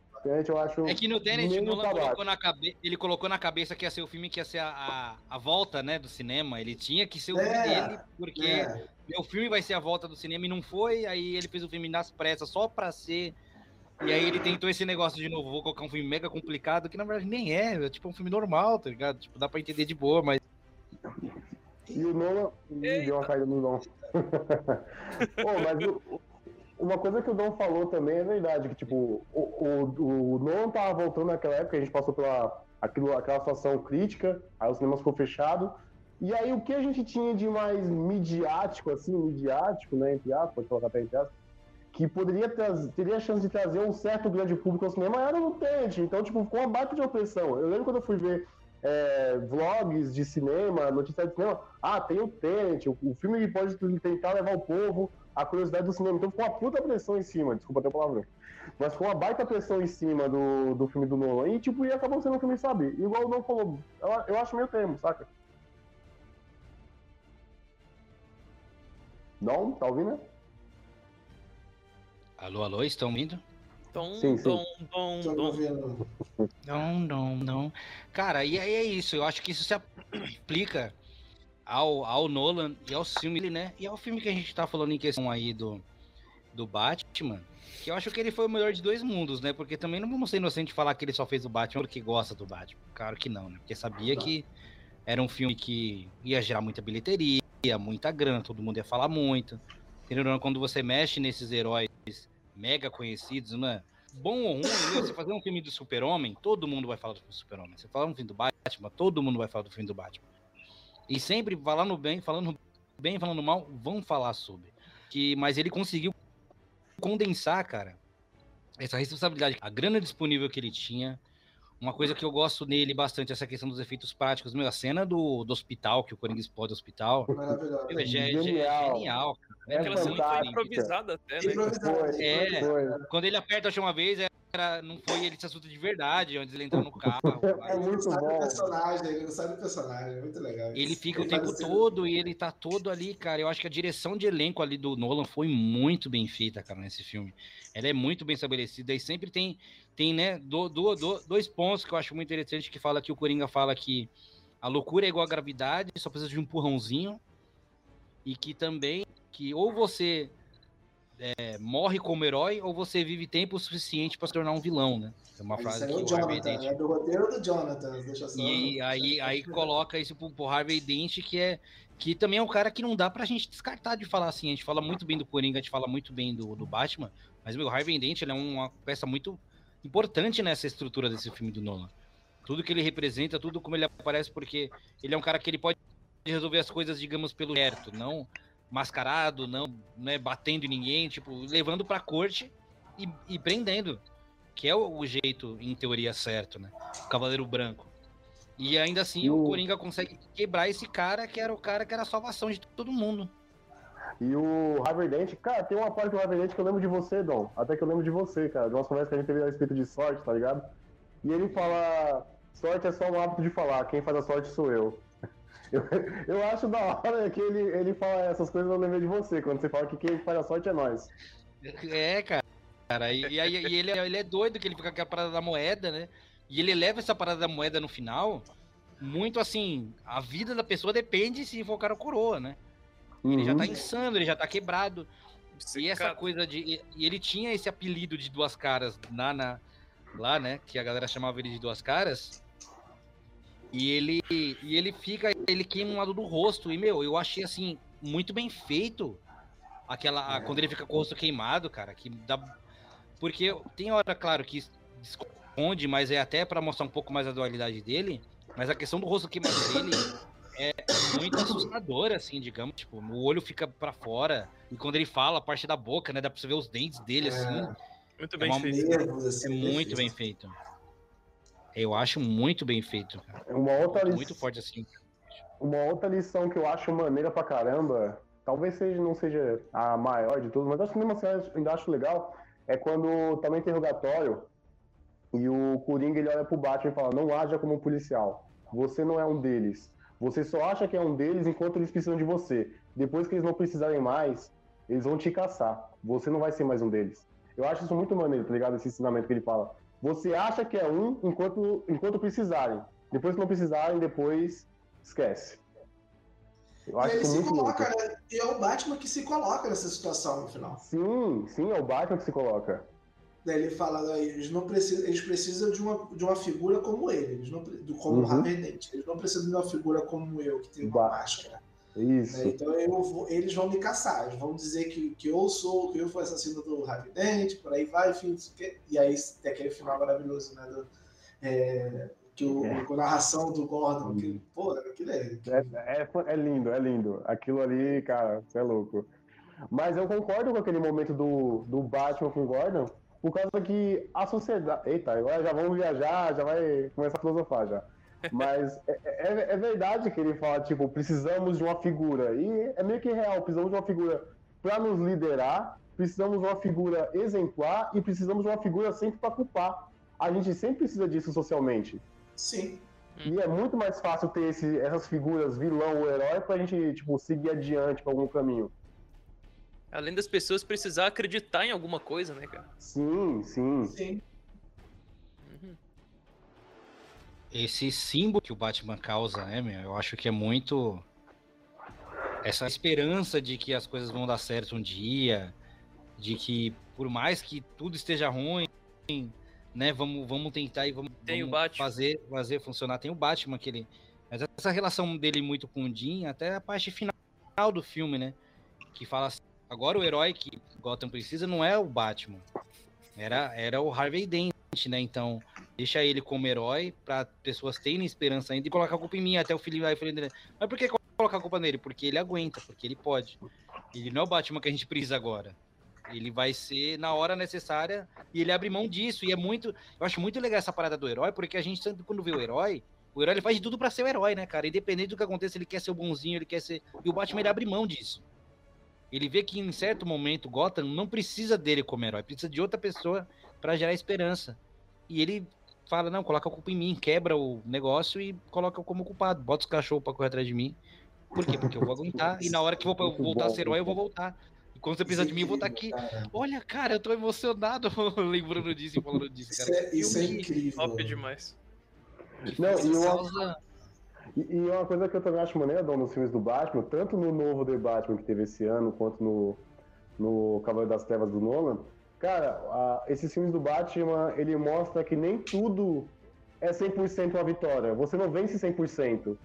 Eu acho. É que no Tenet, o Nolan colocou na cabe... ele colocou na cabeça que ia ser o filme que ia ser a, a, a volta, né, do cinema. Ele tinha que ser o filme É, dele, porque é, meu filme vai ser a volta do cinema e não foi. Aí ele fez o filme nas pressas só pra ser. E aí ele tentou esse negócio de novo, vou colocar um filme mega complicado, que na verdade nem é, é tipo um filme normal, tá ligado? Tipo, dá pra entender de boa, mas E o Nolan. Ih, deu uma caída no Dom. Pô, mas o- uma coisa que o Dom falou também é verdade, que tipo, o, o, o Nolan tava voltando naquela época, a gente passou pela aquilo, aquela situação crítica, aí o cinema ficou fechado. E aí o que a gente tinha de mais midiático, assim, midiático, né, entre aspas, pode colocar até entre aspas, que poderia trazer, teria a chance de trazer um certo grande público ao cinema, era o Tenet. Então, tipo, ficou uma baita de opressão. Eu lembro quando eu fui ver é, vlogs de cinema, notícias de cinema, ah, tem o Tenet, o, o filme pode tentar levar o povo à curiosidade do cinema. Então ficou uma puta pressão em cima, desculpa até o palavrão. Mas ficou uma baita pressão em cima do, do filme do Nolan. E, tipo, e acabou sendo um filme, sabe? Igual o Nolan falou, eu, eu acho meio termo, saca? Não? Tá ouvindo? Alô, alô, estão ouvindo? Tom, Sim, sim. tom, Tô tom. ouvindo. Não, não, não. Cara, e aí é isso. Eu acho que isso se aplica ao, ao Nolan e ao filme né? E ao filme que a gente tá falando em questão aí do, do Batman. Que eu acho que ele foi o melhor de dois mundos, né? Porque também não vamos ser inocentes de falar que ele só fez o Batman porque gosta do Batman. Claro que não, né? Porque sabia que era um filme que ia gerar muita bilheteria, muita grana, todo mundo ia falar muito. Entendeu? Quando você mexe nesses heróis mega conhecidos, né? Bom ou ruim, né? você fazer um filme do Super-Homem, todo mundo vai falar do Super-Homem. Você falar um filme do Batman, todo mundo vai falar do filme do Batman. E sempre falando bem, falando bem, falando mal, vão falar sobre. Que, mas ele conseguiu condensar, cara, essa responsabilidade, a grana disponível que ele tinha. Uma coisa que eu gosto nele bastante, essa questão dos efeitos práticos. Meu, a cena do, do hospital, que o Coringa explode o hospital, meu, é, ge- ge- Genial. genial. cara. É Aquela cena foi improvisada até, né? Improvisado. Foi, É. Quando ele aperta a uma vez, era, não foi ele se assunto de verdade, antes ele entrar no carro. É Ele muito sabe bom. o personagem, ele não sabe o personagem, é muito legal. Ele isso. fica o faz tempo assim, todo e ele tá todo ali, cara. Eu acho que a direção de elenco ali do Nolan foi muito bem feita, cara, nesse filme. Ela é muito bem estabelecida e sempre tem, tem né, do, do- do- dois pontos que eu acho muito interessante que fala que o Coringa fala que a loucura é igual à gravidade, só precisa de um empurrãozinho e que também que ou você é, morre como herói ou você vive tempo suficiente para se tornar um vilão, né? É uma frase Isso aí é que o Jonathan, Dent é do roteiro do Jonathan, deixa só. e aí, aí coloca isso pro, pro Harvey Dent, que é que também é um cara que não dá pra gente descartar de falar assim. A gente fala muito bem do Coringa, a gente fala muito bem do, do Batman, mas meu, o Harvey Dent ele é uma peça muito importante nessa estrutura desse filme do Nolan. Tudo que ele representa, tudo como ele aparece, porque ele é um cara que ele pode resolver as coisas, digamos, pelo certo, não mascarado, não né, batendo em ninguém, tipo, levando pra corte e, e prendendo, que é o, o jeito, em teoria, certo, né? O Cavaleiro Branco. E ainda assim o o- Coringa consegue quebrar esse cara que era o cara que era a salvação de todo mundo. E o Harvey Dent, cara, tem uma parte do Harvey Dent que eu lembro de você, Dom. Até que eu lembro de você, cara. De umas conversas que a gente teve a respeito de sorte, tá ligado? E ele fala: sorte é só um hábito de falar, quem faz a sorte sou eu. Eu, eu acho da hora que ele, ele fala essas coisas, eu lembrei de você, quando você fala que quem faz a sorte é nós. É, cara. Cara, e, e aí- e ele, é- ele é doido que ele fica com a parada da moeda, né? E ele leva essa parada da moeda no final, muito assim, a vida da pessoa depende se for o cara coroa, né? Ele já Uhum. tá insano, ele já tá quebrado. E essa coisa de. E e ele tinha esse apelido de duas caras lá, na, lá, né? Que a galera chamava ele de duas caras. E ele, e ele fica. Ele queima um lado do rosto. E, meu, eu achei assim, muito bem feito. Aquela. a- Quando ele fica com o rosto queimado, cara. Que dá. Porque tem hora, claro, que esconde, mas é até pra mostrar um pouco mais a dualidade dele. Mas a questão do rosto queimado dele é muito assustadora, assim, digamos. Tipo, o olho fica pra fora. E quando ele fala, a parte da boca, né? Dá pra você ver os dentes dele, assim. muito é bem uma- feito. Nervos, É assim, muito bem feito. Eu acho muito bem feito, cara. Uma outra, Muito, lição, muito forte assim. Uma outra lição que eu acho maneira pra caramba, talvez seja, não seja a maior de todas, mas acho que mesmo assim eu ainda acho legal, é quando tá no interrogatório e o Coringa ele olha pro Batman e fala: Não haja como um policial. Você não é um deles. Você só acha que é um deles enquanto eles precisam de você. Depois que eles não precisarem mais, eles vão te caçar. Você não vai ser mais um deles. Eu acho isso muito maneiro, tá ligado? Esse ensinamento que ele fala. Você acha que é um enquanto, enquanto precisarem. Depois que não precisarem, depois esquece. Eu E acho ele isso se muito louco. coloca, né? E é o Batman que se coloca nessa situação no final. Sim, sim, é o Batman que se coloca. Daí ele fala, "Ah, eles não precisam, eles precisam de uma, de uma figura como ele, eles não, como Uhum. o Harvey Dent. Eles não precisam de uma figura como eu, que tem uma Ba- máscara. Isso. Né? Então vou, eles vão me caçar, eles vão dizer que, que eu sou, que eu fui assassino do Harvey Dent, por aí vai, enfim, e aí tem aquele final maravilhoso, né? Do, é, que o, é. com a narração do Gordon, que, pô, aquilo é, é, é, é lindo, é lindo. Aquilo ali, cara, você é louco. Mas eu concordo com aquele momento do, do Batman com o Gordon, por causa que a sociedade. Eita, agora já vamos viajar, já vai começar a filosofar já. Mas é, é, é, verdade que ele fala, tipo, precisamos de uma figura. E é meio que real, precisamos de uma figura para nos liderar, precisamos de uma figura exemplar e precisamos de uma figura sempre para culpar. A gente sempre precisa disso socialmente. Sim. E é muito mais fácil ter esse, essas figuras, vilão ou herói, pra gente, tipo, seguir adiante pra algum caminho. Além das pessoas precisar acreditar em alguma coisa, né, cara? Sim, sim. Sim. Uhum. Esse símbolo que o Batman causa, né, meu? Eu acho que é muito. Essa esperança de que as coisas vão dar certo um dia, de que por mais que tudo esteja ruim, né, vamos, vamos tentar e vamos, vamos fazer, fazer funcionar. Tem o Batman que ele. Mas essa relação dele muito com o Jim, até a parte final do filme, né? Que fala assim, Agora o herói que Gotham precisa não é o Batman. Era, era o Harvey Dent, né? Então, deixa ele como herói para pessoas terem esperança ainda e colocar a culpa em mim. Até o filho vai falando, mas por que colocar a culpa nele? Porque ele aguenta, porque ele pode. Ele não é o Batman que a gente precisa agora. Ele vai ser na hora necessária e ele abre mão disso. E é muito. Eu acho muito legal essa parada do herói, porque a gente sempre, quando vê o herói, o herói ele faz de tudo para ser o herói, né, cara? Independente do que aconteça, ele quer ser o bonzinho, ele quer ser. E o Batman ele abre mão disso. Ele vê que em certo momento Gotham não precisa dele como herói, precisa de outra pessoa para gerar esperança. E ele fala: não, coloca a culpa em mim, quebra o negócio e coloca eu como culpado. Bota os cachorros pra correr atrás de mim. Por quê? Porque eu vou aguentar. E na hora que eu vou voltar a ser herói, eu vou voltar. Quando você precisa de mim, eu vou estar aqui. Olha, cara, eu tô emocionado lembrando disso e falando disso, cara. Isso é, isso é incrível. Top demais. Não, e uma, e, e uma coisa que eu também acho maneira, Dom, nos filmes do Batman, tanto no novo The Batman que teve esse ano, quanto no, no Cavaleiro das Trevas do Nolan, cara, a, esses filmes do Batman, ele mostra que nem tudo é 100% uma vitória. Você não vence 100%.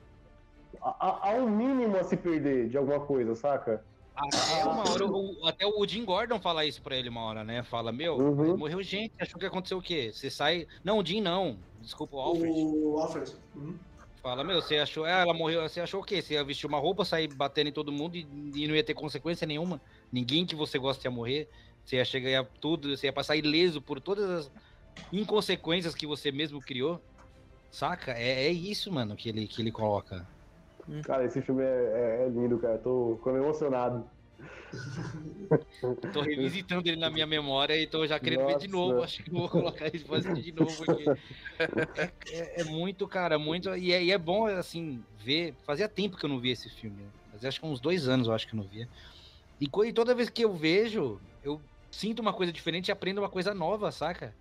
Há, há um mínimo a se perder de alguma coisa, saca? Até uma hora, o, até o Jim Gordon fala isso pra ele uma hora, né? Fala, meu, Uhum. morreu gente, achou que aconteceu o quê? Você sai. Não, o Jim não. Desculpa, o Alfred. O Alfred. Uhum. Fala, meu, você achou. Ah, ela morreu. Você achou o quê? Você ia vestir uma roupa, sair batendo em todo mundo e, e não ia ter consequência nenhuma? Ninguém que você gosta ia morrer. Você ia chegar ia tudo, você ia passar ileso por todas as inconsequências que você mesmo criou. Saca? É, é isso, mano, que ele, que ele coloca. Cara, esse filme é, é- é lindo, cara. Tô ficando emocionado. Tô revisitando ele na minha memória e tô já querendo ver de Nossa. novo. Acho que vou colocar ele pra assistir de novo, porque é, é- é muito, cara, muito. E é, e é bom, assim, ver. Fazia tempo que eu não via esse filme. né? Mas acho que uns dois anos eu acho que eu não via. E, e toda vez que eu vejo, eu sinto uma coisa diferente e aprendo uma coisa nova, saca?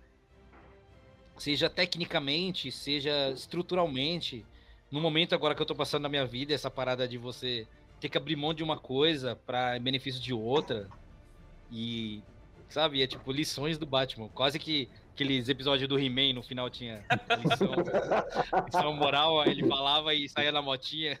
Seja tecnicamente, seja estruturalmente. No momento agora que eu tô passando na minha vida, essa parada de você ter que abrir mão de uma coisa para benefício de outra. E, sabe, é tipo lições do Batman. Quase que aqueles episódios do He-Man no final tinha lição, lição moral, ele falava e saía na motinha.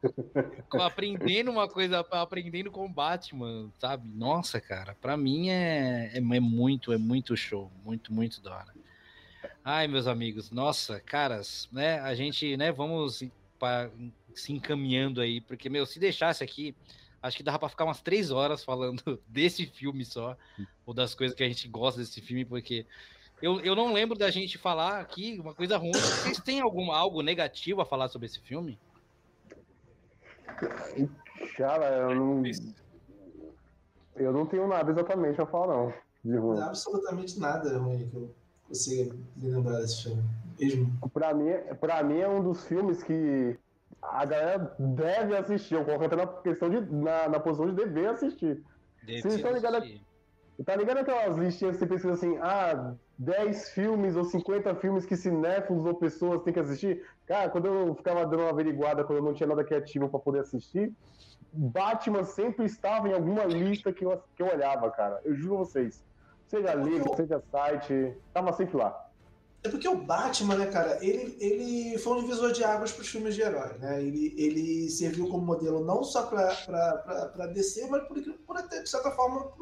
Tipo, aprendendo uma coisa, aprendendo com o Batman, sabe? Nossa, cara, pra mim é, é, é muito, é muito show. Muito, muito da hora. Ai, meus amigos, nossa, caras, né? A gente, né, vamos pa- se encaminhando aí, porque, meu, se deixasse aqui, acho que dava pra ficar umas três horas falando desse filme só, ou das coisas que a gente gosta desse filme, porque eu, eu não lembro da gente falar aqui uma coisa ruim. Vocês têm algum, algo negativo a falar sobre esse filme? Cara, eu não. Eu não tenho nada exatamente pra falar, não. De ruim. Não absolutamente nada ruim que eu consiga me lembrar desse filme. Mesmo. Pra mim, pra mim é um dos filmes que a galera deve assistir. Eu coloco até na questão de. na, na posição de dever assistir. Deve Vocês estão ligados assistir. Tá ligado aquelas listinhas que você pesquisa assim, ah, 10 filmes ou 50 filmes que cinéfilos ou pessoas têm que assistir? Cara, quando eu ficava dando uma averiguada, quando eu não tinha nada criativo pra poder assistir, Batman sempre estava em alguma lista que eu, que eu olhava, cara. Eu juro a vocês. Seja livro, seja site, tava sempre lá. É porque o Batman, né, cara, ele, ele foi um divisor de águas para os filmes de herói, né? Ele, ele serviu como modelo não só para DC, mas por, por até, de certa forma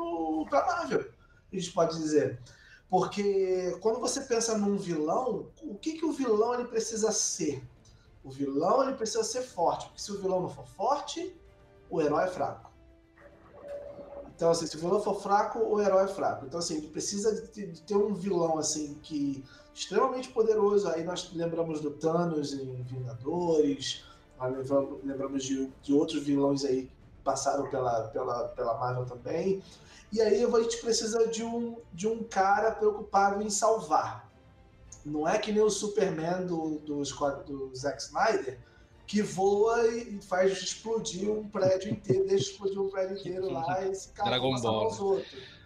para Marvel, a gente pode dizer. Porque quando você pensa num vilão, o que, que o vilão ele precisa ser? O vilão ele precisa ser forte, porque se o vilão não for forte, o herói é fraco. Então, assim, se o vilão for fraco, o herói é fraco. Então, assim, precisa de, ter um vilão, assim, que extremamente poderoso. Aí nós lembramos do Thanos em Vingadores, lembramos de, de outros vilões aí que passaram pela, pela, pela Marvel também. E aí a gente precisa de um, de um cara preocupado em salvar. Não é que nem o Superman do, do, do Zack Snyder, que voa e faz explodir um prédio inteiro, deixa explodir um prédio inteiro lá e esse cara Dragon Ball. os outros.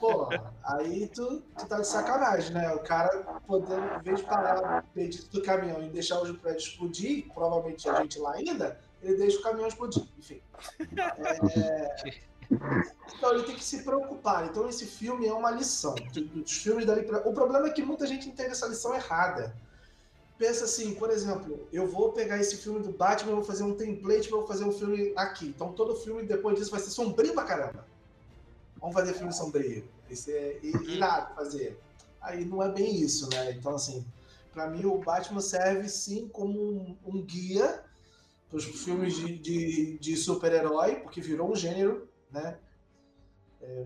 Pô, aí tu, tu tá de sacanagem, né? O cara podendo, em vez de parar no do caminhão e deixar o prédio explodir, provavelmente a gente lá ainda, ele deixa o caminhão explodir. Enfim. É, então ele tem que se preocupar. Então esse filme é uma lição. Dos filmes dali pra... O problema é que muita gente entende essa lição errada pensa assim, por exemplo, eu vou pegar esse filme do Batman, vou fazer um template, vou fazer um filme aqui. Então todo filme depois disso vai ser sombrio pra caramba. Vamos fazer filme sombrio. Isso é uhum. irado fazer. Aí não é bem isso, né? Então, assim, para mim o Batman serve sim como um, um guia para os filmes de, de, de super-herói, porque virou um gênero, né? É,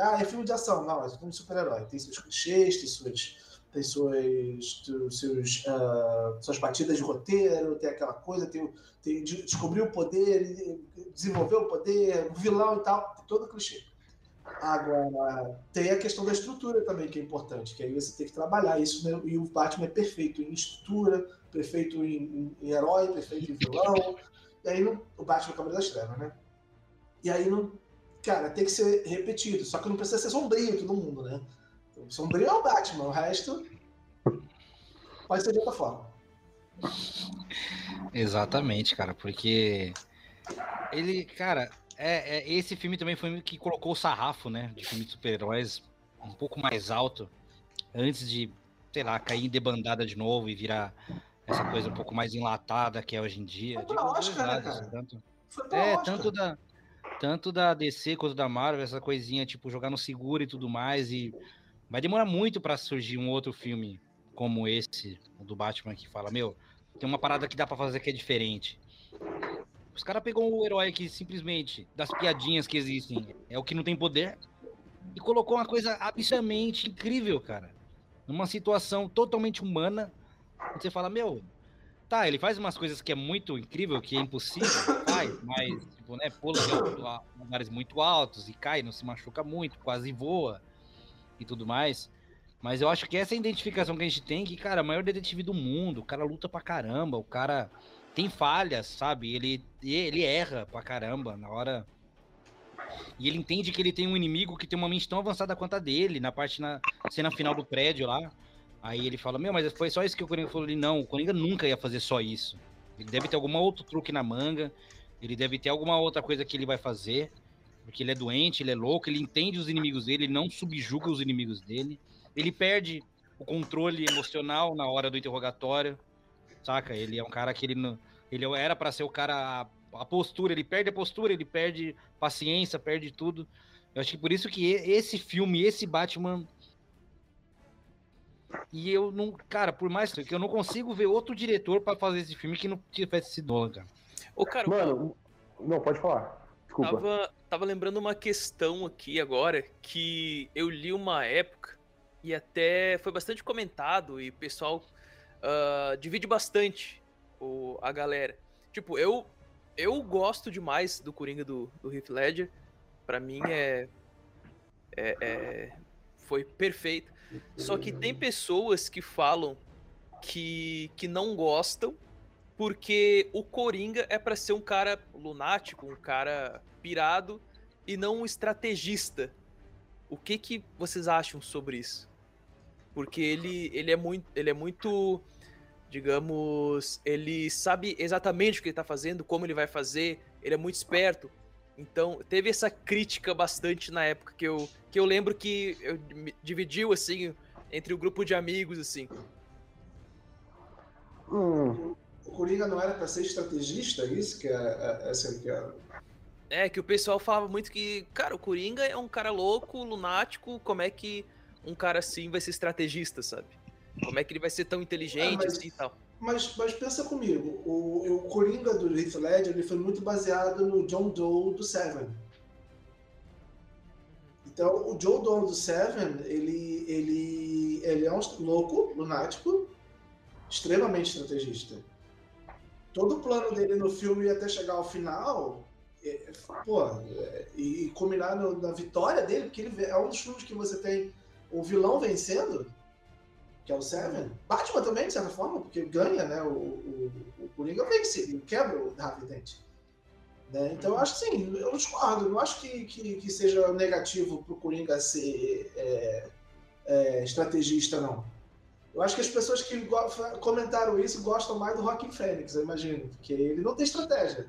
ah, é filme de ação. Não, é filme de super-herói. Tem seus clichês, tem suas tem suas, seus, uh, suas partidas de roteiro, tem aquela coisa, tem, tem descobrir o poder, desenvolver o poder, o vilão e tal, todo clichê. Agora, tem a questão da estrutura também, que é importante, que aí você tem que trabalhar isso, né? e o Batman é perfeito em estrutura, perfeito em, em herói, perfeito em vilão, e aí não, o Batman é Câmara das Trevas, né? E aí não, cara, tem que ser repetido, só que não precisa ser sombrio todo mundo, né? Sombrio é o Batman, o resto pode ser de outra forma. Exatamente, cara, porque ele, cara, é, é, esse filme também foi o que colocou o sarrafo, né, de filme de super-heróis um pouco mais alto, antes de, sei lá, cair em debandada de novo e virar essa coisa um pouco mais enlatada que é hoje em dia. Foi Oscar, né, cara? Tanto, é, Oscar. tanto da, tanto da DC quanto da Marvel, essa coisinha, tipo, jogar no seguro e tudo mais, e vai demorar muito para surgir um outro filme como esse, o do Batman, que fala, meu, tem uma parada que dá para fazer que é diferente. Os caras pegou o herói que simplesmente, das piadinhas que existem, é o que não tem poder, e colocou uma coisa absurdamente incrível, cara. Numa situação totalmente humana, você fala, meu, tá, ele faz umas coisas que é muito incrível, que é impossível, faz, mas, tipo, né, pula em lugares muito altos e cai, não se machuca muito, quase voa e tudo mais. Mas eu acho que essa identificação que a gente tem, que, cara, maior detetive do mundo, o cara luta pra caramba, o cara tem falhas, sabe? Ele, ele erra pra caramba na hora. E ele entende que ele tem um inimigo que tem uma mente tão avançada quanto a dele, na parte na cena final do prédio lá. Aí ele fala: Meu, mas foi só isso que o Coringa falou ali. Não, o Coringa nunca ia fazer só isso. Ele deve ter algum outro truque na manga. Ele deve ter alguma outra coisa que ele vai fazer. Porque ele é doente, ele é louco, ele entende os inimigos dele, ele não subjuga os inimigos dele. Ele perde o controle emocional na hora do interrogatório. Saca? Ele é um cara que ele não ele era para ser o cara. A postura, ele perde a postura, ele perde paciência, perde tudo. Eu acho que por isso que esse filme, esse Batman. E eu não. Cara, por mais que eu não consigo ver outro diretor para fazer esse filme que não tivesse sido Nolan, cara. Ô, cara. Mano, não, pode falar. Desculpa. Tava, tava lembrando uma questão aqui agora que eu li uma época e até foi bastante comentado e o pessoal uh, divide bastante o, a galera. Tipo, eu eu gosto demais do Coringa do, do Heath Ledger. Pra mim é, é, é, foi perfeito. Só que tem pessoas que falam que, que não gostam porque o Coringa é para ser um cara lunático, um cara pirado e não um estrategista. O que que vocês acham sobre isso? Porque ele, ele é muito ele é muito digamos, ele sabe exatamente o que ele tá fazendo, como ele vai fazer, ele é muito esperto. Então, teve essa crítica bastante na época que eu, que eu lembro que eu dividiu assim entre o grupo de amigos, assim. Hum. O Coringa não era para ser estrategista, isso que é, é, essa que é. É, que o pessoal falava muito que, cara, o Coringa é um cara louco, lunático, como é que um cara assim vai ser estrategista, sabe? Como é que ele vai ser tão inteligente é, mas, assim e tal? Mas, mas pensa comigo, o, o Coringa do Heath Ledger ele foi muito baseado no John Doe do Seven. Então, o Joe Doe do Seven, ele, ele, ele é um louco, lunático, extremamente estrategista. Todo o plano dele no filme até chegar ao final, é, pô, é, e, e culminar no, na vitória dele, porque ele é um dos filmes que você tem o vilão vencendo, que é o Seven. Batman também, de certa forma, porque ganha, né? O, o, o Coringa vence, ele quebra o Harvey Dent. Né? Então eu acho sim, eu discordo. Não acho que, que, que seja negativo para o Coringa ser é, é, estrategista, não. Eu acho que as pessoas que comentaram isso gostam mais do Rockin' Fênix, eu imagino, porque ele não tem estratégia.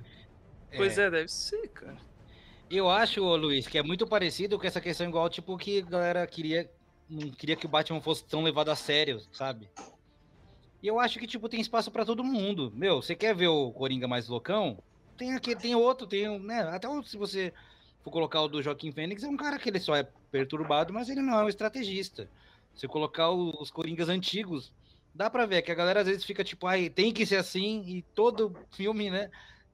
Pois é, é deve ser, cara. Eu acho, Luiz, que é muito parecido com essa questão igual, tipo, que a galera queria não queria que o Batman fosse tão levado a sério, sabe? E eu acho que, tipo, tem espaço para todo mundo. Meu, você quer ver o Coringa mais loucão? Tem aqui, tem outro, tem, né? Até se você for colocar o do Joaquim Fênix, é um cara que ele só é perturbado, mas ele não é um estrategista. Se colocar os Coringas antigos, dá pra ver que a galera às vezes fica tipo, ai, tem que ser assim, e todo filme, né?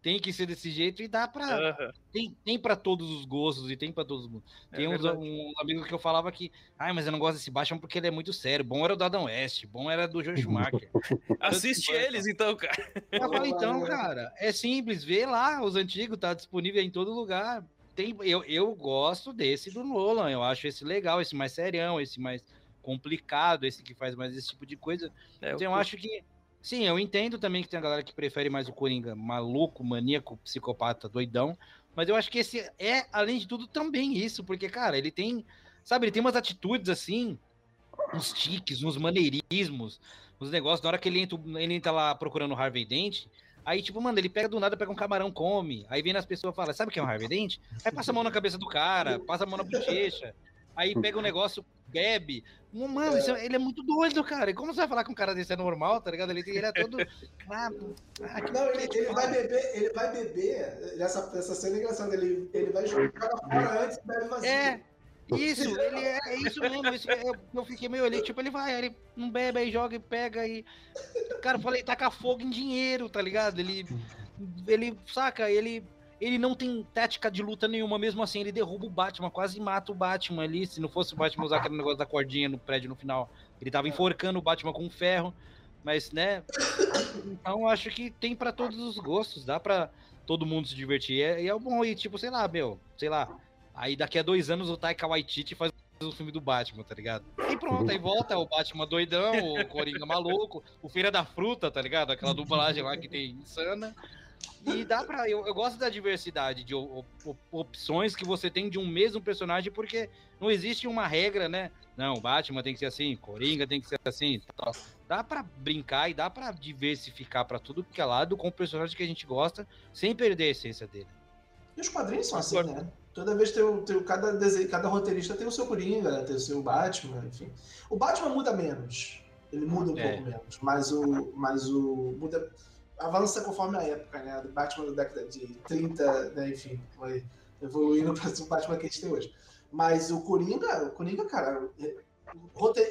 Tem que ser desse jeito e dá pra. Uhum. Tem, tem pra todos os gostos e tem pra todos os. É tem é uns, um amigo que eu falava que. Ai, mas eu não gosto desse Batman porque ele é muito sério. Bom era o do Adam West, bom era do Joe Schumacher. Assiste eles então, cara. Eu falei, então, cara, é simples, vê lá os antigos, tá disponível em todo lugar. Tem, eu, eu gosto desse do Nolan, eu acho esse legal, esse mais serião, esse mais complicado, esse que faz mais esse tipo de coisa. É, então, eu, eu acho que Sim, eu entendo também que tem a galera que prefere mais o Coringa maluco, maníaco, psicopata, doidão. Mas eu acho que esse é, além de tudo, também isso, porque, cara, ele tem. Sabe, ele tem umas atitudes assim, uns tiques, uns maneirismos, uns negócios. Na hora que ele entra, ele entra lá procurando o Harvey Dent, aí, tipo, mano, ele pega do nada, pega um camarão, come. Aí vem nas pessoas e fala: Sabe o que é um Harvey Dent? Aí passa a mão na cabeça do cara, passa a mão na bochecha. Aí pega um negócio, bebe. Mano, é. ele é muito doido, cara. E como você vai falar que um cara desse é normal, tá ligado? Ele, ele é todo. Ah, ah, não, ele, ele vai beber, ele vai beber. Essa, essa cena é engraçada. Ele, ele vai jogar fora antes e bebe vazio. É. Isso, ele é, é isso mesmo. Isso, eu, eu fiquei meio ali, tipo, ele vai, ele não bebe, aí joga e pega e. Cara, eu falei, taca fogo em dinheiro, tá ligado? Ele. Ele, saca, ele ele não tem tática de luta nenhuma, mesmo assim, ele derruba o Batman, quase mata o Batman ali. Se não fosse o Batman usar aquele negócio da cordinha no prédio no final, ele tava enforcando o Batman com um ferro. Mas, né? Então acho que tem para todos os gostos, dá para todo mundo se divertir. E é, e é bom, e tipo, sei lá, meu, sei lá. Aí daqui a dois anos o Taika Waititi faz o filme do Batman, tá ligado? E pronto, aí volta o Batman doidão, o Coringa maluco, o Feira da Fruta, tá ligado? Aquela dublagem lá que tem insana. E dá pra. Eu, eu gosto da diversidade de op, opções que você tem de um mesmo personagem, porque não existe uma regra, né? Não, Batman tem que ser assim, Coringa tem que ser assim. Tal. Dá para brincar e dá para diversificar para tudo que é lado com o personagem que a gente gosta, sem perder a essência dele. E os quadrinhos são assim, né? Toda vez tem, tem cada, desenho, cada roteirista tem o seu Coringa, tem o seu Batman, enfim. O Batman muda menos. Ele muda um é. pouco menos. Mas o. Mas o. Muda avança conforme a época, né? Do Batman da década de 30, né? enfim, foi evoluindo para o Batman que a gente tem hoje. Mas o Coringa, o Coringa, cara, é,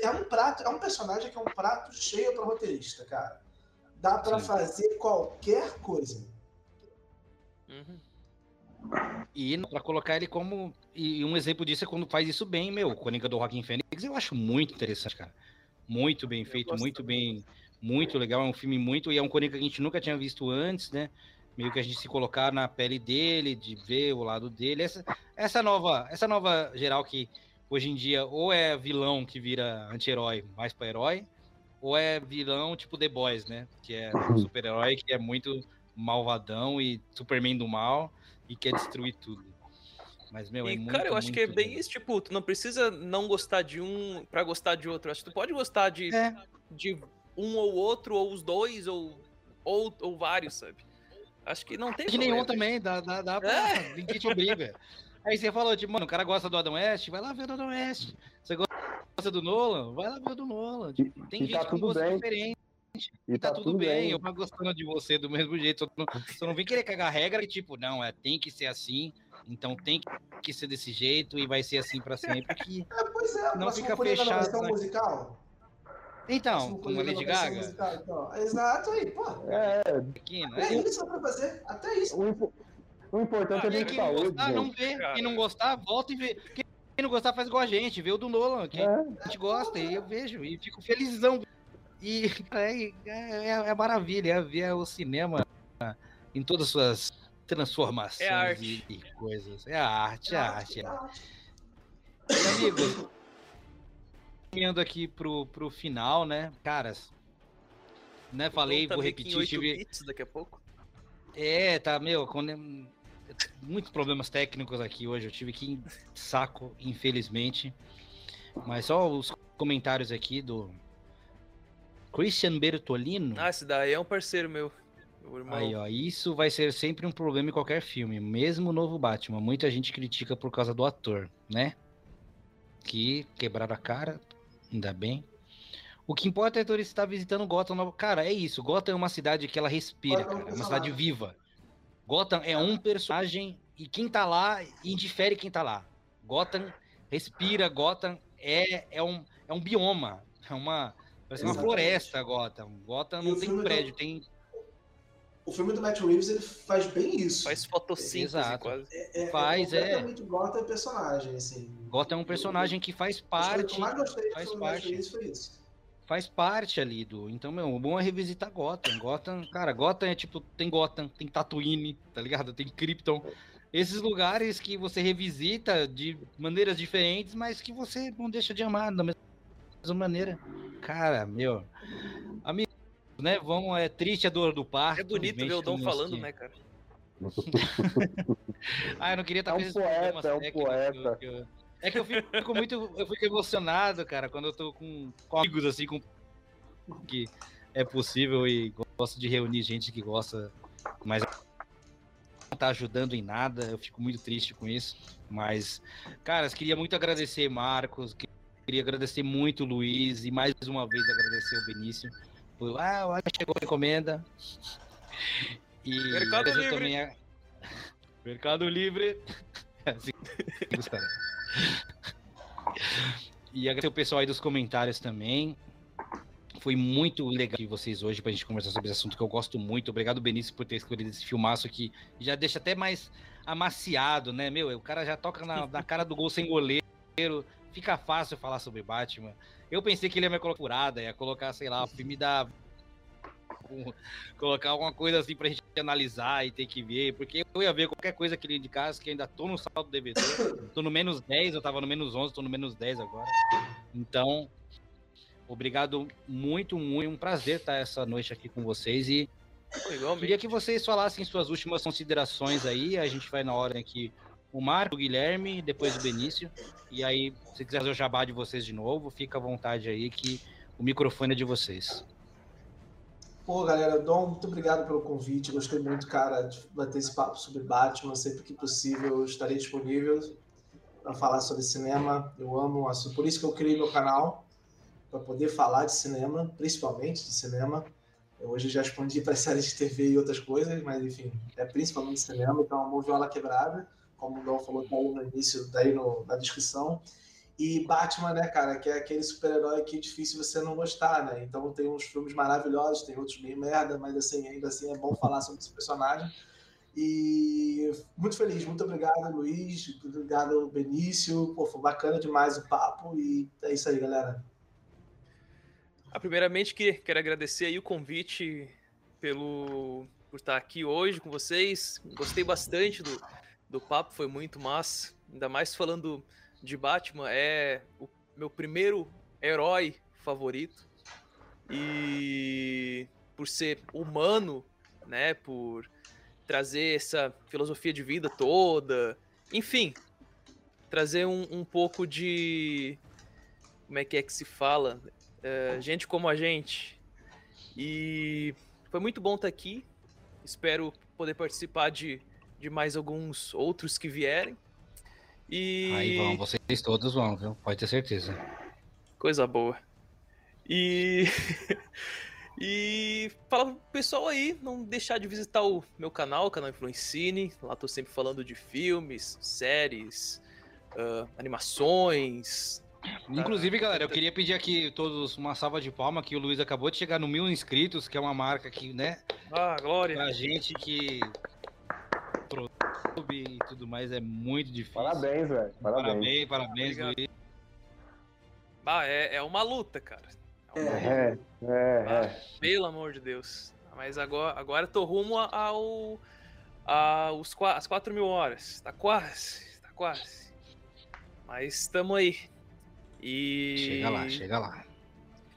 é um prato, é um personagem que é um prato cheio para roteirista, cara. Dá para fazer qualquer coisa. Uhum. E para colocar ele como. E um exemplo disso é quando faz isso bem, meu. O Coringa do Rockin' Fênix eu acho muito interessante, cara. Muito bem feito, muito também. bem muito legal, é um filme muito. E é um Coringa que a gente nunca tinha visto antes, né? Meio que a gente se colocar na pele dele, de ver o lado dele. Essa, essa nova, essa nova geral que hoje em dia ou é vilão que vira anti-herói mais para herói, ou é vilão tipo The Boys, né? Que é um super-herói que é muito malvadão e Superman do mal e quer destruir tudo. Mas, meu, é e, é muito, cara, eu acho que é bem isso, tipo, tu não precisa não gostar de um para gostar de outro. Acho que tu pode gostar de, é. de um ou outro, ou os dois, ou, ou, ou vários, sabe? Acho que não tem. De nenhum também, dá, dá, dá pra. É. Ninguém te obriga. Aí você falou, tipo, mano, o cara gosta do Adam West, vai lá ver o Adam West. Você gosta do Nolan, vai lá ver o do Nolan. Tipo, tem e gente tá com tudo gosto bem. diferente. E Tá, tudo, bem, eu tô gostando de você do mesmo jeito. Só não, só não vem querer cagar regra que, tipo, não, é, tem que ser assim, então tem que ser desse jeito e vai ser assim pra sempre. Que... É, pois é, Não fica na fechado, versão né? musical. Então, Próximo com a Lady Gaga, musical, então. Exato aí, pô. É, aqui, Até né? isso dá pra fazer. Até isso. o, impo- o importante Ah, é quem ter não saúde, gostar, não gente. vê. Cara. Quem não gostar, volta e vê. Quem não gostar, faz igual a gente, vê o do Nolan, que É, a gente gosta, e eu vejo, e fico felizão. E é, é, é maravilha, é ver o cinema em todas as suas transformações É arte. E, e coisas. É a arte, é a arte. É. arte. Ah, E, amigos, caminhando aqui pro, pro final, né, caras, né, falei, vou repetir, 8 tive... daqui a pouco. É, tá, meu, quando... muitos problemas técnicos aqui hoje. Eu tive que saco, infelizmente. Mas só os comentários aqui do Christian Bertolino. Ah, esse daí é um parceiro meu. Aí, ó, isso vai ser sempre um problema em qualquer filme, mesmo o novo Batman. Muita gente critica por causa do ator, né? Que quebraram a cara, ainda bem. O que importa é turista estar visitando Gotham. Nova- Cara, é isso. Gotham é uma cidade que ela respira, Gotham é cara. É uma cidade viva. Gotham é um personagem e quem tá lá indifere quem tá lá. Gotham respira, Gotham é, é, um, é um bioma. É uma. Parece uma Exatamente. floresta, Gotham. Gotham não tem do- prédio, tem. O filme do Matt Reeves ele faz bem isso. Faz fotossíntese Exato. quase. É, é, faz, é. é. completamente Gotham é personagem, assim. Gotham é um personagem que faz que parte, eu mais gostei faz do parte. Reeves foi isso. faz parte ali do. Então, meu, o bom é revisitar Gotham. Gotham, cara, Gotham é tipo, tem Gotham, tem Tatooine, tá ligado? Tem Krypton. Esses lugares que você revisita de maneiras diferentes, mas que você não deixa de amar da mesma maneira. Cara, meu. Né? Vamos, é triste a dor do parto. É bonito ver o Dom falando, né, cara? Ah, eu não queria estar É um poeta, é um poeta. que eu- É que eu fico muito, eu fico emocionado, cara, quando eu tô com, com amigos assim, com que é possível e gosto de reunir gente que gosta, mas não tá ajudando em nada. Eu fico muito triste com isso. Mas, cara, eu queria muito agradecer Marcos, queria agradecer muito o Luiz e mais uma vez agradecer o Benício. Ah, olha, chegou a encomenda. E Mercado Livre. também a- Mercado Livre. Assim. E agradecer o pessoal aí dos comentários também. Foi muito legal de vocês hoje pra gente conversar sobre esse assunto que eu gosto muito. Obrigado, Benício, por ter escolhido esse filmaço aqui. Já deixa até mais amaciado, né? Meu, o cara já toca na, na cara do gol sem goleiro. Fica fácil falar sobre Batman. Eu pensei que ele ia me colocar furada, ia colocar, sei lá, o filme da. colocar alguma coisa assim pra gente analisar e ter que ver. Porque eu ia ver qualquer coisa que ele indicasse, que ainda tô no saldo do DVD. tô no menos 10, eu tava no menos 11, tô no menos 10 agora. Então, obrigado muito, muito. Um prazer estar essa noite aqui com vocês e Igualmente. Queria que vocês falassem suas últimas considerações aí. A gente vai na ordem aqui. O Marco, o Guilherme, depois o Benício. E aí, se quiser fazer o jabá de vocês de novo, fica à vontade aí que o microfone é de vocês. Pô, galera, Dom, muito obrigado pelo convite. Gostei muito, cara, de bater esse papo sobre Batman. Sempre que possível, estarei disponível para falar sobre cinema. Eu amo o assunto. Por isso que eu criei meu canal, para poder falar de cinema, principalmente de cinema. Eu hoje já expondi para séries de TV e outras coisas, mas enfim, é principalmente cinema. Então, amor viola quebrada, como o Dom falou, tá no início, tá no, na descrição. E Batman, né, cara, que é aquele super-herói que é difícil você não gostar, né? Então tem uns filmes maravilhosos, tem outros meio merda, mas assim, ainda assim é bom falar sobre esse personagem. E muito feliz, muito obrigado, Luiz, obrigado, Benício. Pô, foi bacana demais o papo e é isso aí, galera. Ah, primeiramente, que, quero agradecer aí o convite pelo, por estar aqui hoje com vocês. Gostei bastante do, do papo, foi muito massa. Ainda mais falando de Batman, é o meu primeiro herói favorito. E por ser humano, né, por trazer essa filosofia de vida toda, enfim, trazer um, um pouco de. Como é que é que se fala? É, gente como a gente. E foi muito bom estar aqui. Espero poder participar de, de mais alguns outros que vierem. E Aí vão, vocês todos vão, viu? Pode ter certeza. Coisa boa. E. e fala pro pessoal aí, não deixar de visitar o meu canal, o canal Influencine. Lá tô sempre falando de filmes, séries, uh, animações. Inclusive, galera, eu queria pedir aqui todos uma salva de palma que o Luiz acabou de chegar no mil inscritos, que é uma marca que, né? Ah, glória! Pra gente que pro YouTube e tudo mais é muito difícil. Parabéns, velho. Parabéns, parabéns, Obrigado. Luiz. Ah, é, é uma luta, cara. É uma luta. É, é, Ah, é. pelo amor de Deus. Mas agora, agora eu tô rumo a- ao. aos às 4 mil horas. Tá quase. Tá quase. Mas estamos aí. E. Chega lá, chega lá.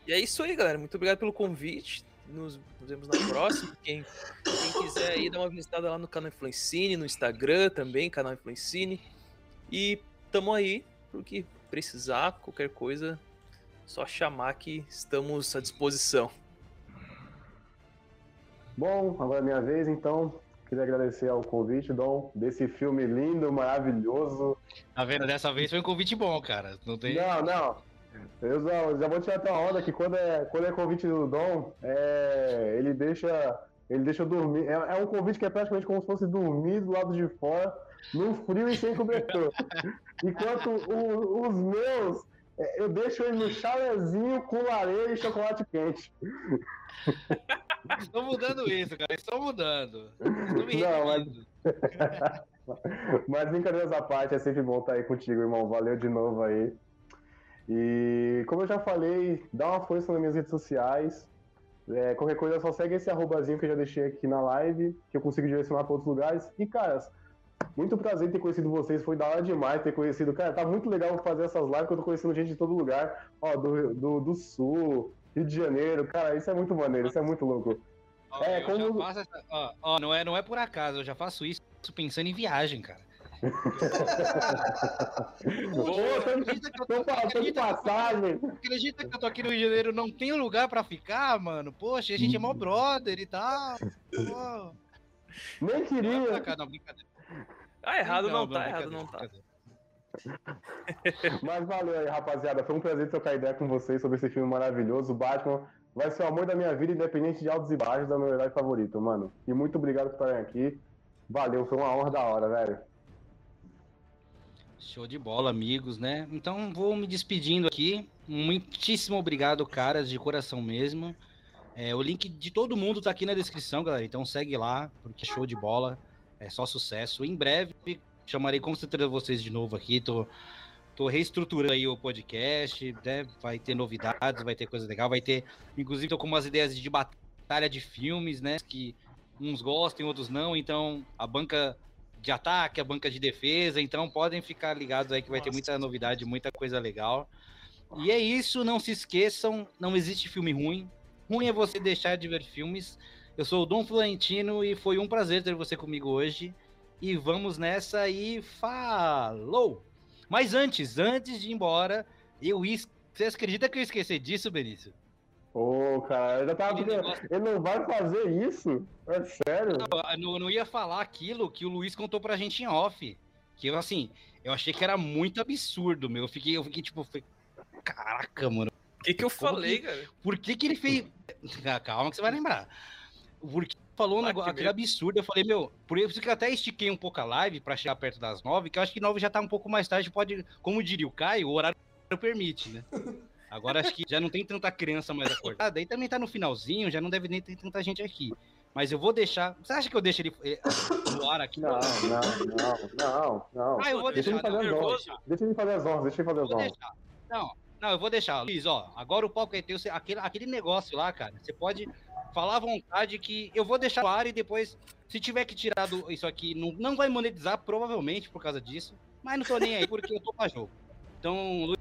E é isso aí, galera. Muito obrigado pelo convite. Nos, nos vemos na próxima. Quem, quem quiser aí, dá uma visitada lá no canal Influencine, no Instagram também, canal Influencine. E tamo aí, porque precisar, qualquer coisa, só chamar que estamos à disposição. Bom, agora é minha vez, então. Queria agradecer ao convite, Dom, desse filme lindo, maravilhoso. Tá vendo? Dessa vez foi um convite bom, cara. Não tem. Não, não. Eu já, já vou tirar até uma onda que quando é, quando é convite do Dom, é, ele deixa. Ele deixa eu dormir. É, é um convite que é praticamente como se fosse dormir do lado de fora, no frio e sem cobertor. Enquanto o- os meus, é, eu deixo ele no chalezinho com lareira e chocolate quente. Estou mudando isso, cara. Estou mudando. Estou me Não, mas-. Mas brincadeiras à parte, é sempre bom estar aí contigo, irmão. Valeu de novo aí. E como eu já falei, dá uma força nas minhas redes sociais. É, qualquer coisa, só segue esse arrobazinho que eu já deixei aqui na live, que eu consigo direcionar para outros lugares. E, caras, muito prazer ter conhecido vocês. Foi da hora demais ter conhecido. Cara, tá muito legal fazer essas lives que eu tô conhecendo gente de todo lugar. Ó, do, do, do Sul, Rio de Janeiro. Cara, isso é muito maneiro, isso é muito louco. Ó, É, como- essa- ó, ó, não, é, não é por acaso, eu já faço isso pensando em viagem, cara. Acredita que eu Tô acredita, passagem. acredita que eu tô aqui no Rio de Janeiro não tem lugar pra ficar, mano? Poxa, a gente é mó brother e tal. Pô, Nem não é queria. acaso, não, brincadeira. Ah, errado não, tá, brincadeira, errado não tá. brincadeira. Mas valeu aí, rapaziada. Foi um prazer trocar ideia com vocês sobre esse filme maravilhoso. O Batman vai ser o amor da minha vida, independente de altos e baixos, é o meu herói favorito, mano. E muito obrigado por estarem aqui. Valeu, foi uma honra da hora, velho. Show de bola, amigos, né? Então vou me despedindo aqui. Muitíssimo obrigado, caras, de coração mesmo. É, o link de todo mundo tá aqui na descrição, galera. Então segue lá, porque show de bola. É só sucesso. Em breve chamarei com certeza vocês de novo aqui. Tô, tô reestruturando aí o podcast. né? Vai ter novidades, vai ter coisa legal. Vai ter, inclusive, tô com umas ideias de batalha de filmes, né? Que uns gostem, outros não. Então a banca de ataque, a banca de defesa. Então podem ficar ligados aí que vai ter Nossa. muita novidade, muita coisa legal. E é isso, não se esqueçam, não existe filme ruim. Ruim é você deixar de ver filmes. Eu sou o Dom Florentino e foi um prazer ter você comigo hoje. E vamos nessa e falou! Mas antes, antes de ir embora, eu es... Você acredita que eu esqueci disso, Benício? Ô, cara, eu já tava pensando, ele não vai fazer isso? É sério? Eu não, não ia falar aquilo que o Luiz contou pra gente em off. Que eu, assim, eu achei que era muito absurdo, meu. Eu fiquei, eu fiquei tipo, falei, caraca, mano. O que, que eu Como falei, que- cara? Por que, que ele fez. Ah, Calma que você vai lembrar. Porque falou um negócio, que aquele absurdo. Eu falei, meu, por isso que eu até estiquei um pouco a live pra chegar perto das nove, que eu acho que nove já tá um pouco mais tarde, pode, como diria o Caio, o horário permite, né? Agora acho que já não tem tanta criança mais acordada, aí também tá no finalzinho, já não deve nem ter tanta gente aqui. Mas eu vou deixar. Você acha que eu deixo ele eh, no ar aqui? Não, não, não, não, não. Ah, eu vou Deixa deixar. ele fazer deixar. Deixa ele fazer as honras, deixa ele fazer as honras. Não, não, eu vou deixar. Luiz, ó, agora o palco é teu. Aquele, aquele negócio lá, cara, você pode falar à vontade que eu vou deixar no ar e depois, se tiver que tirar do, isso aqui, não, não vai monetizar, provavelmente por causa disso. Mas não tô nem aí, porque eu tô pra jogo. Então,